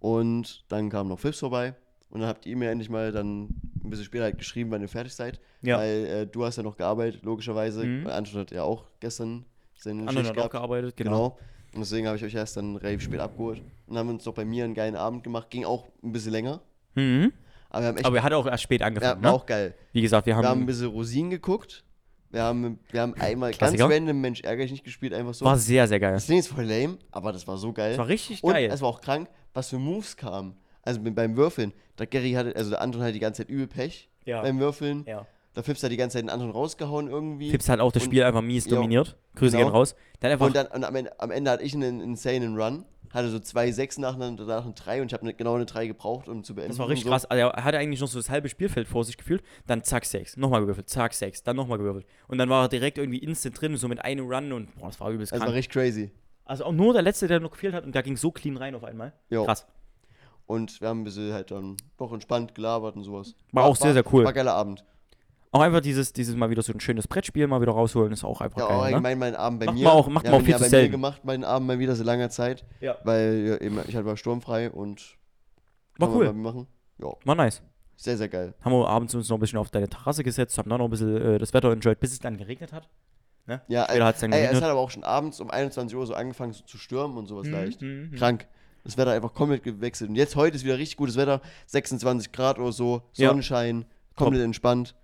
und dann kam noch Fips vorbei und dann habt ihr mir endlich mal dann ein bisschen später halt geschrieben, wann ihr fertig seid, Ja. weil äh, du hast ja noch gearbeitet, logischerweise, Mhm. Anton hat ja auch gestern seine Anderen Schicht hat auch gearbeitet, genau. Genau. Und deswegen habe ich euch erst dann relativ spät abgeholt. Und dann haben wir uns noch bei mir einen geilen Abend gemacht. Ging auch ein bisschen länger. Mhm. Aber wir haben echt. Aber er hat auch erst spät ja, angefangen, war ne? auch geil. Wie gesagt, wir haben, Wir haben ein bisschen Rosinen geguckt. Wir haben, wir haben einmal Klassiker. ganz random Mensch ärgerlich nicht gespielt, einfach so. war sehr, sehr geil. Das Ding ist voll lame, aber das war so geil. Das war richtig Und geil. es war auch krank, was für Moves kamen. Also beim Würfeln. Da Gary hatte, also der Anton hatte die ganze Zeit übel Pech Ja. beim Würfeln. ja. Da Fips hat die ganze Zeit den Anton rausgehauen irgendwie. Fips hat auch das Und- Spiel einfach mies dominiert. Grüße Genau. gehen raus. Dann einfach Und dann und am, Ende, am Ende hatte ich einen insanen Run. Hatte so zwei Sechs nacheinander, danach eine Drei und ich habe ne, genau eine Drei gebraucht, um zu beenden. Das war richtig so. krass. Also er hatte eigentlich noch so das halbe Spielfeld vor sich gefühlt. Dann zack, sechs. Nochmal gewürfelt. Zack, sechs. Dann nochmal gewürfelt. Und dann war er direkt irgendwie instant drin, so mit einem Run und boah, das war übelst Das war richtig crazy. Also auch nur der letzte, der noch gefehlt hat und da ging so clean rein auf einmal. Jo. Krass. Und wir haben ein bisschen halt dann doch entspannt gelabert und sowas. War auch sehr, sehr cool. War geiler Abend. Auch einfach dieses, dieses mal wieder so ein schönes Brettspiel mal wieder rausholen, ist auch einfach Ja, geil. Ne? allgemein meinen Abend bei Macht mir. man auch- macht wir man auch viel ja zu bei mir selten. gemacht, meinen Abend mal wieder so lange Zeit. Ja. Weil ja, eben, ich hatte mal sturmfrei und War cool. mir machen. Ja, War nice. sehr, sehr geil. Haben wir abends uns noch ein bisschen auf deine Terrasse gesetzt, haben dann noch ein bisschen äh, das Wetter enjoyed, bis es dann geregnet hat. Ne? Ja, Später hat es dann ey, es hat aber auch schon abends um 21 Uhr so angefangen so zu stürmen und sowas leicht. Mhm, mhm. Krank. Das Wetter einfach komplett gewechselt. Und jetzt heute ist wieder richtig gutes Wetter. 26 Grad oder so, Ja. Sonnenschein, komplett entspannt.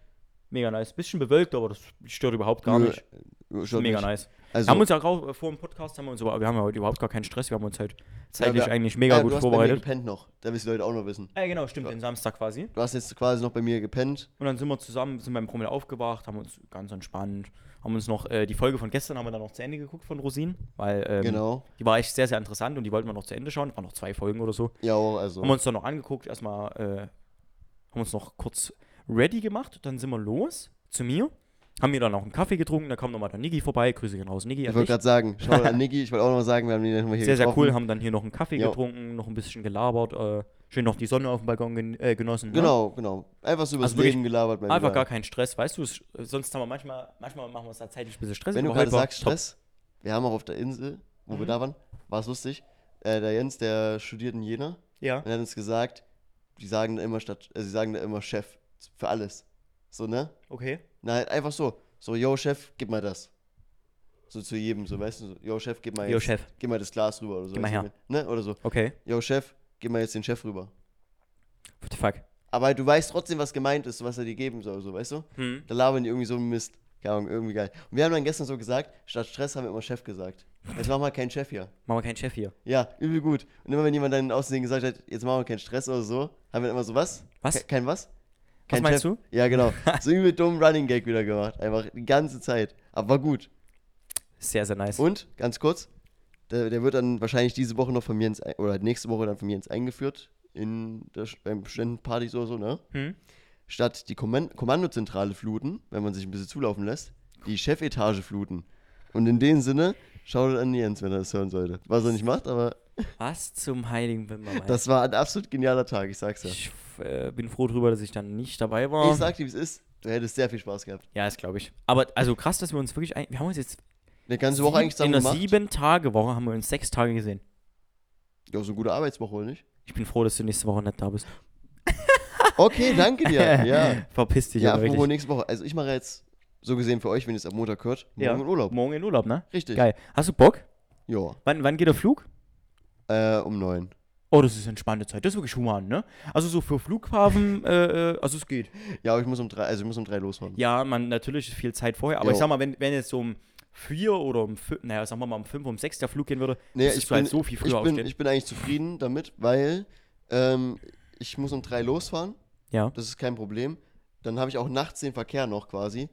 Mega nice. Bisschen bewölkt, aber das stört überhaupt gar Nö, nicht. stört Mega nicht. nice. Also, Wir haben uns ja auch vor dem Podcast, haben wir, uns, wir haben ja heute überhaupt gar keinen Stress, wir haben uns halt zeitlich wir- eigentlich mega ja, gut du hast bei mir vorbereitet. gepennt noch. Da wissen die Leute auch noch wissen. Ja, genau, stimmt, den Samstag quasi. Du hast jetzt quasi noch bei mir gepennt. Und dann sind wir zusammen, sind beim Promille aufgewacht, haben uns ganz entspannt, haben uns noch, äh, die Folge von gestern haben wir dann noch zu Ende geguckt von Rosin, weil ähm, Genau. die war echt sehr, sehr interessant und die wollten wir noch zu Ende schauen. Waren noch zwei Folgen oder so. Ja, also. Haben wir uns dann noch angeguckt, erstmal äh, haben uns noch kurz ready gemacht, dann sind wir los zu mir, haben mir dann noch einen Kaffee getrunken, da kam nochmal der Niggi vorbei, Grüße gehen raus, Niggi. Ich wollte gerade sagen, schau an Niki, ich wollte auch noch sagen, wir haben ihn nochmal hier Sehr, sehr getroffen. cool, haben dann hier noch einen Kaffee Jo. getrunken, noch ein bisschen gelabert, äh, schön noch die Sonne auf dem Balkon gen äh, genossen. ne? Genau, genau. Einfach so über Also das Leben gelabert. Mein Einfach Lieber. gar keinen Stress, weißt du, es, sonst haben wir manchmal, manchmal machen wir es da zeitlich ein bisschen Stress. Wenn du gerade sagst top. Stress, wir haben auch auf der Insel, wo wir Mhm. da waren, war es lustig. Äh, der Jens, der studiert in Jena Ja. und er hat uns gesagt, die sagen da immer statt, äh, sie sagen da immer Chef für alles. So, ne? Okay. Na, halt einfach so. So, yo, Chef, gib mal das. So zu jedem, so, weißt du, so, yo, Chef, gib mal Jo, jetzt, Chef. gib mal das Glas rüber oder so. Gib mal weißt du, her. Ne? Oder so, Okay. yo, Chef, gib mal jetzt den Chef rüber. What the fuck? Aber du weißt trotzdem, was gemeint ist, was er dir geben soll, so, weißt du? Hm. Da labern die irgendwie so einen Mist. Keine Ahnung, irgendwie geil. Und wir haben dann gestern so gesagt, statt Stress haben wir immer Chef gesagt. Jetzt machen wir keinen Chef hier. Machen wir keinen Chef hier. Ja, übel gut. Und immer wenn jemand dann außerdem gesagt hat, jetzt machen wir keinen Stress oder so, haben wir immer so, was? Was? Ke- Kein was? Was Kein meinst Chef. du? Ja, genau. So übel dumm Running Gag wieder gemacht. Einfach die ganze Zeit. Aber war gut. Sehr, sehr nice. Und, ganz kurz, der, der wird dann wahrscheinlich diese Woche noch von mir ins, oder nächste Woche dann von mir ins eingeführt. In der, beim Studentenpartys oder so, ne? Hm? Statt die Kommand Kommandozentrale fluten, wenn man sich ein bisschen zulaufen lässt, die Chefetage fluten. Und in dem Sinne, schaut an Jens, wenn er das hören sollte. Was er nicht macht, aber Was zum heiligen Wimmer, das war ein absolut genialer Tag, ich sag's ja. Ich äh, bin froh drüber, dass ich dann nicht dabei war. Ich sag dir, wie es ist. Du hättest sehr viel Spaß gehabt. ja, das glaube ich. Aber also krass, dass wir uns wirklich. Ein wir haben uns jetzt. Eine ganze Woche eigentlich zusammen in der gemacht. Sieben-Tage-Woche haben wir uns sechs Tage gesehen. Ja, so eine gute Arbeitswoche, oder nicht? Ich bin froh, dass du nächste Woche nicht da bist. Okay, danke dir. Ja. Verpiss dich Ja, wirklich. nächste Woche. Also ich mache jetzt, so gesehen für euch, wenn ihr es am Montag hört, morgen Ja. in Urlaub. Morgen in Urlaub, ne? Richtig. Geil. Hast du Bock? Ja. Wann, wann geht der Flug? Äh, um neun. Oh, das ist entspannte Zeit. Das ist wirklich human, ne? Also so für Flughafen, äh, äh, also es geht. Ja, aber ich muss um drei, also ich muss um drei losfahren. Ja, man, natürlich ist viel Zeit vorher, aber Jo. ich sag mal, wenn, wenn jetzt so um vier oder um fünf, naja, sagen wir mal um fünf, um sechs der Flug gehen würde, Nee, ich bin, halt so viel früher ich bin, aufstehen. ich bin eigentlich zufrieden damit, weil ähm, ich muss um drei losfahren. ja, Das ist kein Problem. Dann habe ich auch nachts den Verkehr noch quasi.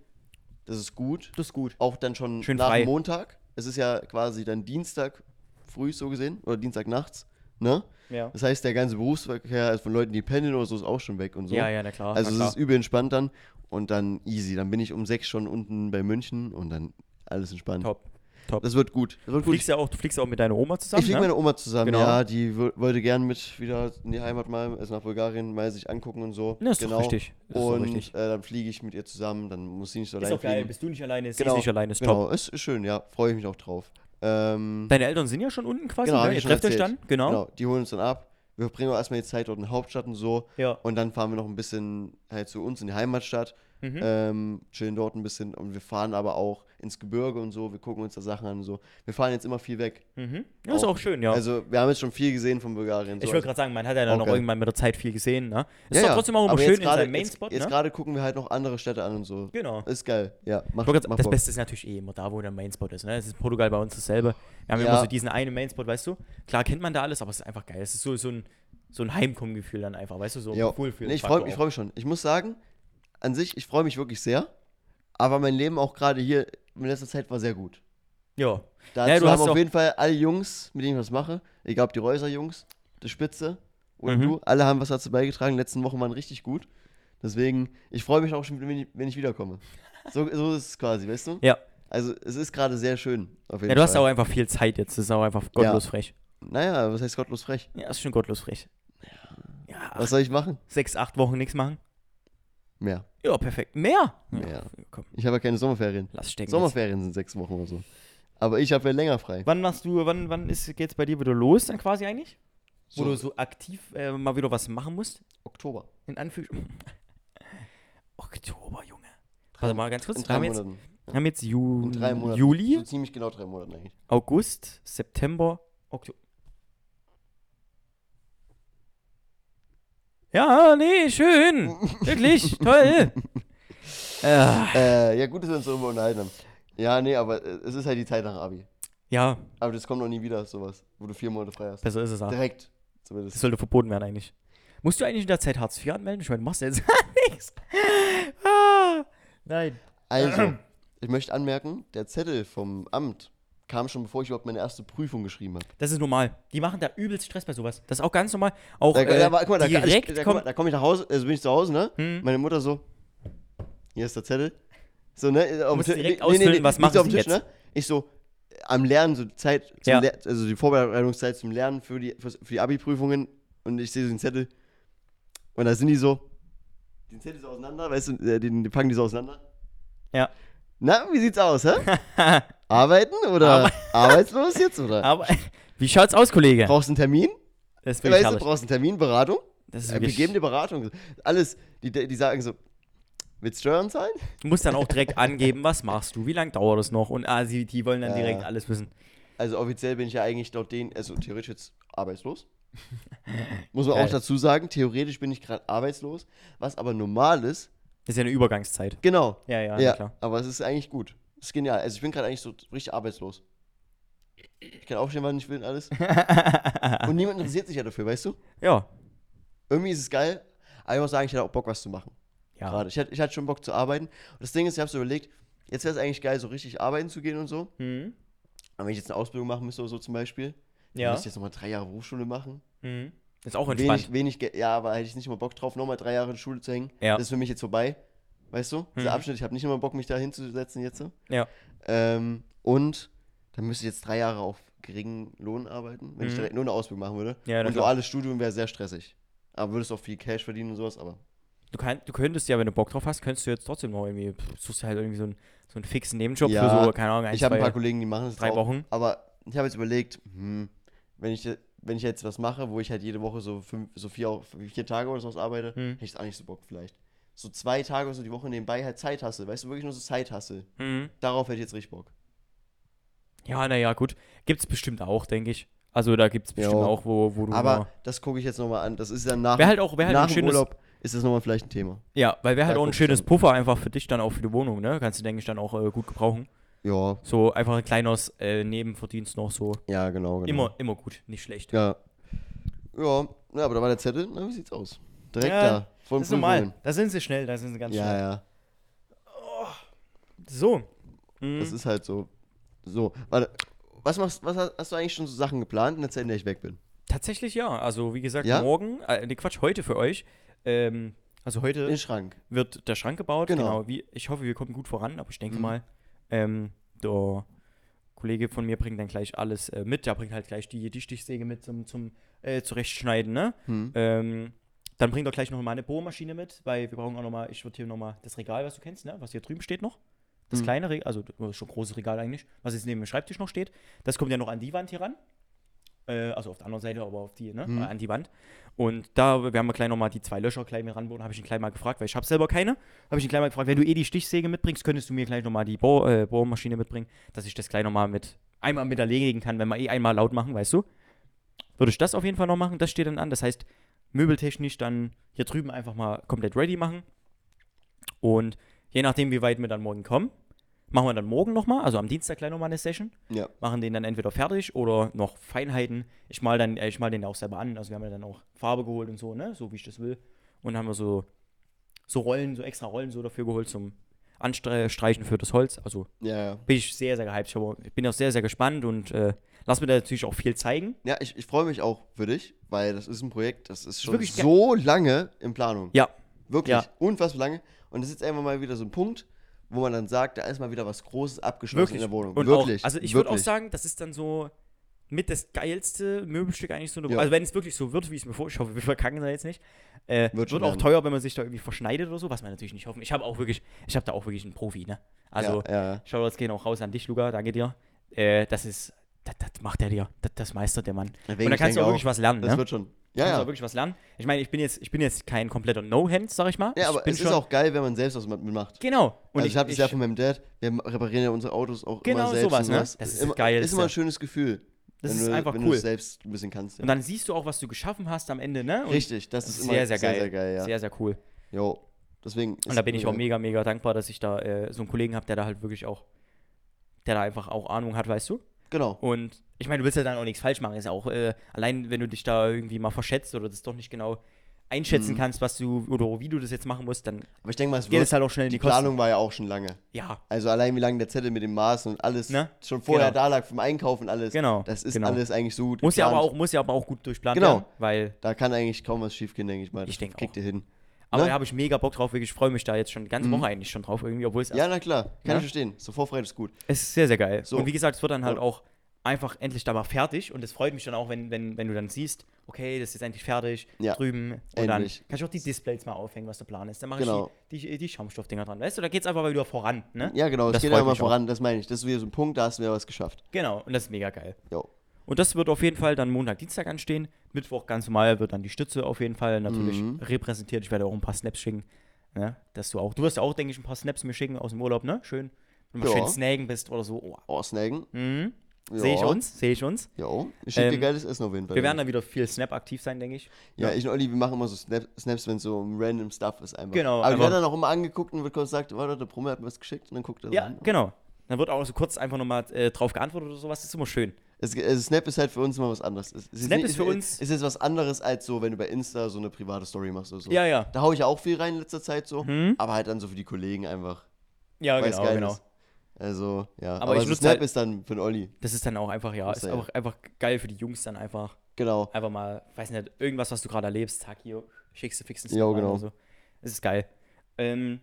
Das ist gut. das ist gut. Auch dann schon Schön nach frei. Montag. Es ist ja quasi dann Dienstag früh so gesehen oder Dienstag nachts. Ne? Ja. Das heißt, der ganze Berufsverkehr also von Leuten, die pendeln oder so, ist auch schon weg und so. Ja, ja, na klar. also na es klar. ist übel entspannt dann und dann easy. Dann bin ich um sechs schon unten bei München und dann alles entspannt. Top. Top. Das wird gut. Das wird Du gut. fliegst ja auch, du fliegst ja auch mit deiner Oma zusammen, Ich fliege ne? mit meiner Oma zusammen, Genau. ja. Die wo- wollte gern mit wieder in die Heimat mal, also nach Bulgarien, mal sich angucken und so. Ja, ist genau. doch richtig. Ist doch Und richtig. äh, dann fliege ich mit ihr zusammen, dann muss sie nicht so Ist allein auch geil, bist du nicht alleine, sie Genau, ist nicht alleine, ist Genau, top. ist, ist schön, ja. Freue ich mich auch drauf. Ähm, Deine Eltern sind ja schon unten quasi, Genau, ne? Ihr trefft euch dann, genau. genau, die holen uns dann ab. Wir bringen auch erstmal die Zeit dort in die Hauptstadt und so. Ja. Und dann fahren wir noch ein bisschen halt zu uns in die Heimatstadt. Mhm. Ähm, chillen dort ein bisschen und wir fahren aber auch ins Gebirge und so. Wir gucken uns da Sachen an und so. Wir fahren jetzt immer viel weg. Mhm. Ja, ist Auch- auch schön, ja. Also, wir haben jetzt schon viel gesehen von Bulgarien. So. ich wollte gerade sagen, man hat ja dann auch noch geil. irgendwann mit der Zeit viel gesehen, ne? Ist Ja, doch ja. trotzdem auch immer Aber schön in gerade- seinem Mainspot, Jetzt, jetzt ne? gerade gucken wir halt noch andere Städte an und so. Genau. Ist geil. Ja, mach, grad mach das Bock. Beste ist natürlich eh immer da, wo der Mainspot ist. Ne? Das ist Portugal bei uns dasselbe. Wir haben Ja. immer so diesen einen Mainspot, weißt du? Klar kennt man da alles, aber es ist einfach geil. Es ist so, so ein, so ein Heimkommengefühl dann einfach, weißt du? So Ja. ein Wohlfühl. Nee, ich freue freu mich schon. Ich muss sagen, an sich, ich freue mich wirklich sehr. Aber mein Leben auch gerade hier in letzter Zeit war sehr gut. Ja. Dazu Ja, du haben hast auf jeden Fall alle Jungs, mit denen ich was mache, egal ob die Reuser-Jungs, die Spitze oder Mhm. du, alle haben was dazu beigetragen. Die letzten Wochen waren richtig gut. Deswegen, ich freue mich auch schon, wenn ich, wenn ich wiederkomme. So, so ist es quasi, weißt du? Ja. Also, es ist gerade sehr schön. Auf jeden Ja, du hast Fall. auch einfach viel Zeit jetzt. Das ist auch einfach gottlos Ja. frech. Naja, was heißt gottlos frech? Ja, ist schon gottlos frech. Ja, Was soll ich machen? sechs, acht Wochen nichts machen. Mehr. Ja, perfekt. Mehr? Mehr. Ja, komm, Ich habe ja keine Sommerferien. lass stecken. jetzt. Sommerferien sind sechs Wochen oder so. Aber ich habe ja länger frei. Wann machst du, wann, wann ist, geht's bei dir wieder los dann quasi eigentlich? Wo So. du so aktiv äh, mal wieder was machen musst? Oktober. In Anführungsstrichen. Oktober, Junge. Warte mal ganz kurz. In Wir drei haben jetzt, Monaten. wir haben jetzt Ju drei. Juli, So ziemlich genau drei Monate eigentlich. August, September, Oktober. Ja, nee, schön. Wirklich, toll. äh, Äh, ja, gut, dass wir uns darüber unterhalten haben. Ja, nee, aber äh, es ist halt die Zeit nach Abi. ja, Aber das kommt noch nie wieder, sowas, wo du vier Monate frei hast. besser ist es auch. Direkt. Das Zumindest. sollte verboten werden eigentlich. Musst du eigentlich in der Zeit Hartz IV anmelden? Ich meine, du machst ja jetzt nichts. Ah, nein. Also, ich möchte anmerken, der Zettel vom Amt kam schon, bevor ich überhaupt meine erste Prüfung geschrieben habe. Das ist normal. Die machen da übelst Stress bei sowas. Das ist auch ganz normal. Auch Da, äh, da, guck mal, da, kann ich, direkt da, mal, da komme ich nach Hause, also bin ich zu Hause, ne? Hm. Meine Mutter so, hier ist der Zettel. So, ne? Auf direkt ausfüllen, was liegt machen auf dem Sie Tisch, jetzt? Ne? Ich so, am Lernen, so Zeit, zum Ja. Ler also die Vorbereitungszeit zum Lernen für die, für, die Abi-Prüfungen und ich sehe so den Zettel und da sind die so, den Zettel so auseinander, weißt du, äh, den, die packen die so auseinander. Ja. Na, wie sieht's aus, hä? Arbeiten oder arbeitslos jetzt, oder? Aber wie schaut's aus, Kollege? Brauchst du einen Termin? Das ist Weißt du, brauchst du einen Termin, Beratung? Das ist Äh, wir wirklich, geben dir Beratung. Alles, die, die sagen so, willst du Steuern zahlen? du musst dann auch direkt angeben, was machst du, wie lange dauert es noch und ah, sie, die wollen dann Ja. direkt alles wissen. Also offiziell bin ich ja eigentlich laut denen, also theoretisch jetzt arbeitslos. Muss man Geil. auch dazu sagen, theoretisch bin ich gerade arbeitslos, was aber normal ist. Das ist ja eine Übergangszeit. Genau. Ja, ja, Ja, klar. aber es ist eigentlich gut. Das ist genial. Also ich bin gerade eigentlich so richtig arbeitslos. Ich kann aufstehen, wann ich will und alles. Und niemand interessiert sich ja dafür, weißt du? ja. Irgendwie ist es geil, aber ich muss sagen, ich hätte auch Bock, was zu machen. Ja. Gerade. Ich hatte, ich hatte schon Bock zu arbeiten. Und das Ding ist, ich habe so überlegt, jetzt wäre es eigentlich geil, so richtig arbeiten zu gehen und so. Mhm. Aber wenn ich jetzt eine Ausbildung machen müsste oder so zum Beispiel, dann Ja. müsste ich jetzt nochmal drei Jahre Berufsschule machen. Mhm. Ist auch entspannt. Wenig, wenig, ja, aber hätte ich nicht mal Bock drauf, nochmal drei Jahre in Schule zu hängen. Ja. Das ist für mich jetzt vorbei. weißt du? Dieser Mhm. Abschnitt, ich habe nicht immer Bock, mich da hinzusetzen jetzt. Ja. Ähm, und dann müsste ich jetzt drei Jahre auf geringen Lohn arbeiten, wenn ich Mhm. direkt nur eine Ausbildung machen würde. Ja, und duales Studium wäre sehr stressig. Aber würdest auch viel Cash verdienen und sowas, aber. Du, kann, du könntest ja, wenn du Bock drauf hast, könntest du jetzt trotzdem noch irgendwie, suchst du halt irgendwie so einen, so einen fixen Nebenjob Ja, für so, keine Ahnung, ein, ich habe ein paar Kollegen, die machen das drei auch. Wochen. Aber ich habe jetzt überlegt, hm, wenn ich, wenn ich jetzt was mache, wo ich halt jede Woche so, fünf, so vier, vier Tage oder sowas arbeite, Hm. hätte ich auch nicht so Bock vielleicht. So zwei Tage so die Woche nebenbei halt Zeit hasse. Weißt du, wirklich nur so Zeit hasse. Mhm. Darauf hätte ich jetzt richtig Bock. Ja, naja, gut. Gibt's bestimmt auch, denke ich. Also da gibt's bestimmt Jo. auch, wo, wo du Aber das gucke ich jetzt nochmal an. Das ist dann nach, halt auch, wär halt nach ein dem schönes, Urlaub ist das nochmal vielleicht ein Thema. ja, weil wäre halt Da auch ein schönes. Puffer einfach für dich dann auch für die Wohnung, ne? Kannst du, denke ich, dann auch äh, gut gebrauchen. Ja, So einfach ein kleines äh, Nebenverdienst noch so. ja, genau, genau. Immer, immer gut, nicht schlecht. Ja. Ja, ja, aber da war der Zettel. Na, wie sieht's aus? Direkt Ja, da. Von Das ist normal. Da sind sie schnell, da sind sie ganz Ja, schnell. ja. So. Mhm. Das ist halt so. So, warte. Was machst was hast, hast du eigentlich schon so Sachen geplant in der Zeit, in der ich weg bin? Tatsächlich ja. Also wie gesagt, Ja? morgen, äh, ne Quatsch, heute für euch. Ähm, also heute wird der Schrank gebaut. Genau. Genau. wie, ich hoffe, wir kommen gut voran, aber ich denke Mhm. mal, ähm, der Kollege von mir bringt dann gleich alles äh, mit. Der bringt halt gleich die, die Stichsäge mit zum, zum äh, Zurechtschneiden, ne? Hm. Ähm, dann bringt er gleich noch mal eine Bohrmaschine mit, weil wir brauchen auch noch mal, ich würde hier noch mal das Regal, was du kennst, ne? Was hier drüben steht noch. Das Mhm. kleine Regal, also das schon großes Regal eigentlich, was jetzt neben dem Schreibtisch noch steht. Das kommt ja noch an die Wand hier ran. Äh, also auf der anderen Seite, aber auf die, ne? Mhm. An die Wand. Und da wir gleich noch mal die zwei Löcher gleich mit ranbauen. Habe ich ihn gleich mal gefragt, weil ich habe selber keine. Habe ich ihn gleich mal gefragt, wenn du eh die Stichsäge mitbringst, könntest du mir gleich noch mal die Bohr, äh, Bohrmaschine mitbringen, dass ich das gleich noch mal mit einmal mit erledigen kann, wenn wir eh einmal laut machen, weißt du? Würde ich das auf jeden Fall noch machen. Das steht dann an. Das heißt, möbeltechnisch dann hier drüben einfach mal komplett ready machen. Und je nachdem, wie weit wir dann morgen kommen, machen wir dann morgen nochmal, also am Dienstag gleich nochmal eine Session. Ja. Machen den dann entweder fertig oder noch Feinheiten. Ich mal dann, ich mal den auch selber an. Also wir haben ja dann auch Farbe geholt und so, ne? So wie ich das will. Und haben wir so, so Rollen, so extra Rollen so dafür geholt zum Anstreichen für das Holz. Also Ja, ja. bin ich sehr, sehr gehypt. Ich, bin auch sehr, sehr gespannt und äh, lass mir da natürlich auch viel zeigen. Ja, ich, ich freue mich auch für dich, weil das ist ein Projekt, das ist schon wirklich so lange in Planung. Ja, Wirklich. Ja. Unfassbar lange. Und das ist jetzt einfach mal wieder so ein Punkt, wo man dann sagt, da ist mal wieder was Großes abgeschlossen wirklich. in der Wohnung. Und wirklich. Auch, also ich würde auch sagen, das ist dann so mit das geilste Möbelstück eigentlich so eine Ja. Also wenn es wirklich so wird, wie ich es mir vor, ich hoffe, wir verkacken da jetzt nicht. Äh, Wird wird schon auch teuer, wenn man sich da irgendwie verschneidet oder so, was man natürlich nicht hoffen. Ich habe auch wirklich, ich habe da auch wirklich einen Profi, ne? Also ja, ja. schau jetzt gehen auch raus an dich, Luca, danke dir. Äh, das ist, das, das macht er dir, das, das meistert der Mann. Deswegen, Und da kannst du auch wirklich was lernen, Das ne? wird schon. Kannst Ja, du ja. auch wirklich was lernen. Ich meine, ich bin jetzt, ich bin jetzt kein kompletter No-Hand, sag ich mal. Ja, ich aber bin es ist auch geil, wenn man selbst was mitmacht. Genau. Und also ich, habe das ja von meinem Dad, wir reparieren ja unsere Autos auch Genau immer selbst. sowas, und ne? sowas. Das ist ist das immer, Geilste. Ist immer ein schönes Gefühl. Das wenn ist du, einfach wenn cool. du es selbst ein bisschen kannst. Ja. Und dann siehst du auch, was du geschaffen hast am Ende, ne? Und Richtig, das das ist immer sehr, sehr geil. Sehr, sehr geil, ja. Sehr, sehr cool. Jo. Deswegen Und da bin ich auch mega, mega dankbar, dass ich da äh, so einen Kollegen habe, der da halt wirklich auch, der da einfach auch Ahnung hat, weißt du? Genau. Und ich meine, du willst ja dann auch nichts falsch machen. Ist ja auch, äh, allein wenn du dich da irgendwie mal verschätzt oder das doch nicht genau einschätzen Mhm. kannst, was du oder wie du das jetzt machen musst, dann Aber ich denke mal, es geht wird, es halt auch schnell in die die, Kosten. Planung war ja auch schon lange. Ja, Also allein wie lange der Zettel mit dem Maß und alles Ne? schon vorher Genau. da lag vom Einkaufen alles. genau. Das ist genau. alles eigentlich so gut Muss ja, aber geplant. auch, muss ja aber auch gut durchplant Genau. werden, weil, Da kann eigentlich kaum was schief gehen, denke ich mal. Ich Das denk kriegt auch. ihr hin. Aber Ne? da habe ich mega Bock drauf, wirklich, ich freue mich da jetzt schon die ganze Mhm. Woche eigentlich schon drauf irgendwie, obwohl es Ja, na klar. Kann Ja? ich verstehen. So Vorfreude ist gut. Es ist sehr, sehr geil. So. Und wie gesagt, es wird dann halt Ja. auch einfach endlich da mal fertig. Und es freut mich dann auch, wenn, wenn, wenn du dann siehst, okay, das ist jetzt endlich fertig, Ja. drüben. Und Endlich. dann kann ich auch die Displays mal aufhängen, was der Plan ist. Dann mache Genau. ich die, die, die Schaumstoffdinger dran. Weißt du, da geht es einfach wieder voran. Ne? Ja, genau. Es Das geht auch. voran. Das meine ich. Das ist wieder so ein Punkt, da hast du wieder was geschafft. Genau, und das ist mega geil. Jo. Und das wird auf jeden Fall dann Montag, Dienstag anstehen. Mittwoch ganz normal wird dann die Stütze auf jeden Fall natürlich Mhm. repräsentiert. Ich werde auch ein paar Snaps schicken. Ne? Dass du auch, du wirst ja auch, denke ich, ein paar Snaps mir schicken aus dem Urlaub, ne? Schön. Wenn du Ja. schön snagen bist oder so. Oh. Oh, Snaggen. Mhm. Ja. Sehe ich uns, sehe ich uns. Jo. Ich schicke dir Ähm, geiles Essen auf jeden Fall. Wir werden dann wieder viel Snap aktiv sein, denke ich. ja, ja. ich und Olli, wir machen immer so Snap, Snaps, wenn so random Stuff ist einfach. Genau, Aber wir werden dann auch immer angeguckt und wird kurz gesagt, warte, der Promi hat mir was geschickt und dann guckt er Ja, an. genau. Dann wird auch so kurz einfach nochmal äh, drauf geantwortet oder sowas. Das ist immer schön. Es, also Snap ist halt für uns immer was anderes. Es, es Snap nicht- ist für uns- Es ist was anderes als so, wenn du bei Insta so eine private Story machst oder so. Ja, ja. Da hau ich auch viel rein in letzter Zeit so. Hm? Aber halt dann so für die Kollegen einfach. Ja, genau, geil genau. ist. Also, ja. Aber Aber, ich so nutze Snap halt- ist dann für den Olli. Das ist dann auch einfach, ja, ist ja. einfach, einfach geil für die Jungs dann einfach. Genau. Einfach mal, weiß nicht, irgendwas, was du gerade erlebst, zack, hier, schickst du, fixen Ja, rein genau. oder so. Es ist geil. Ähm,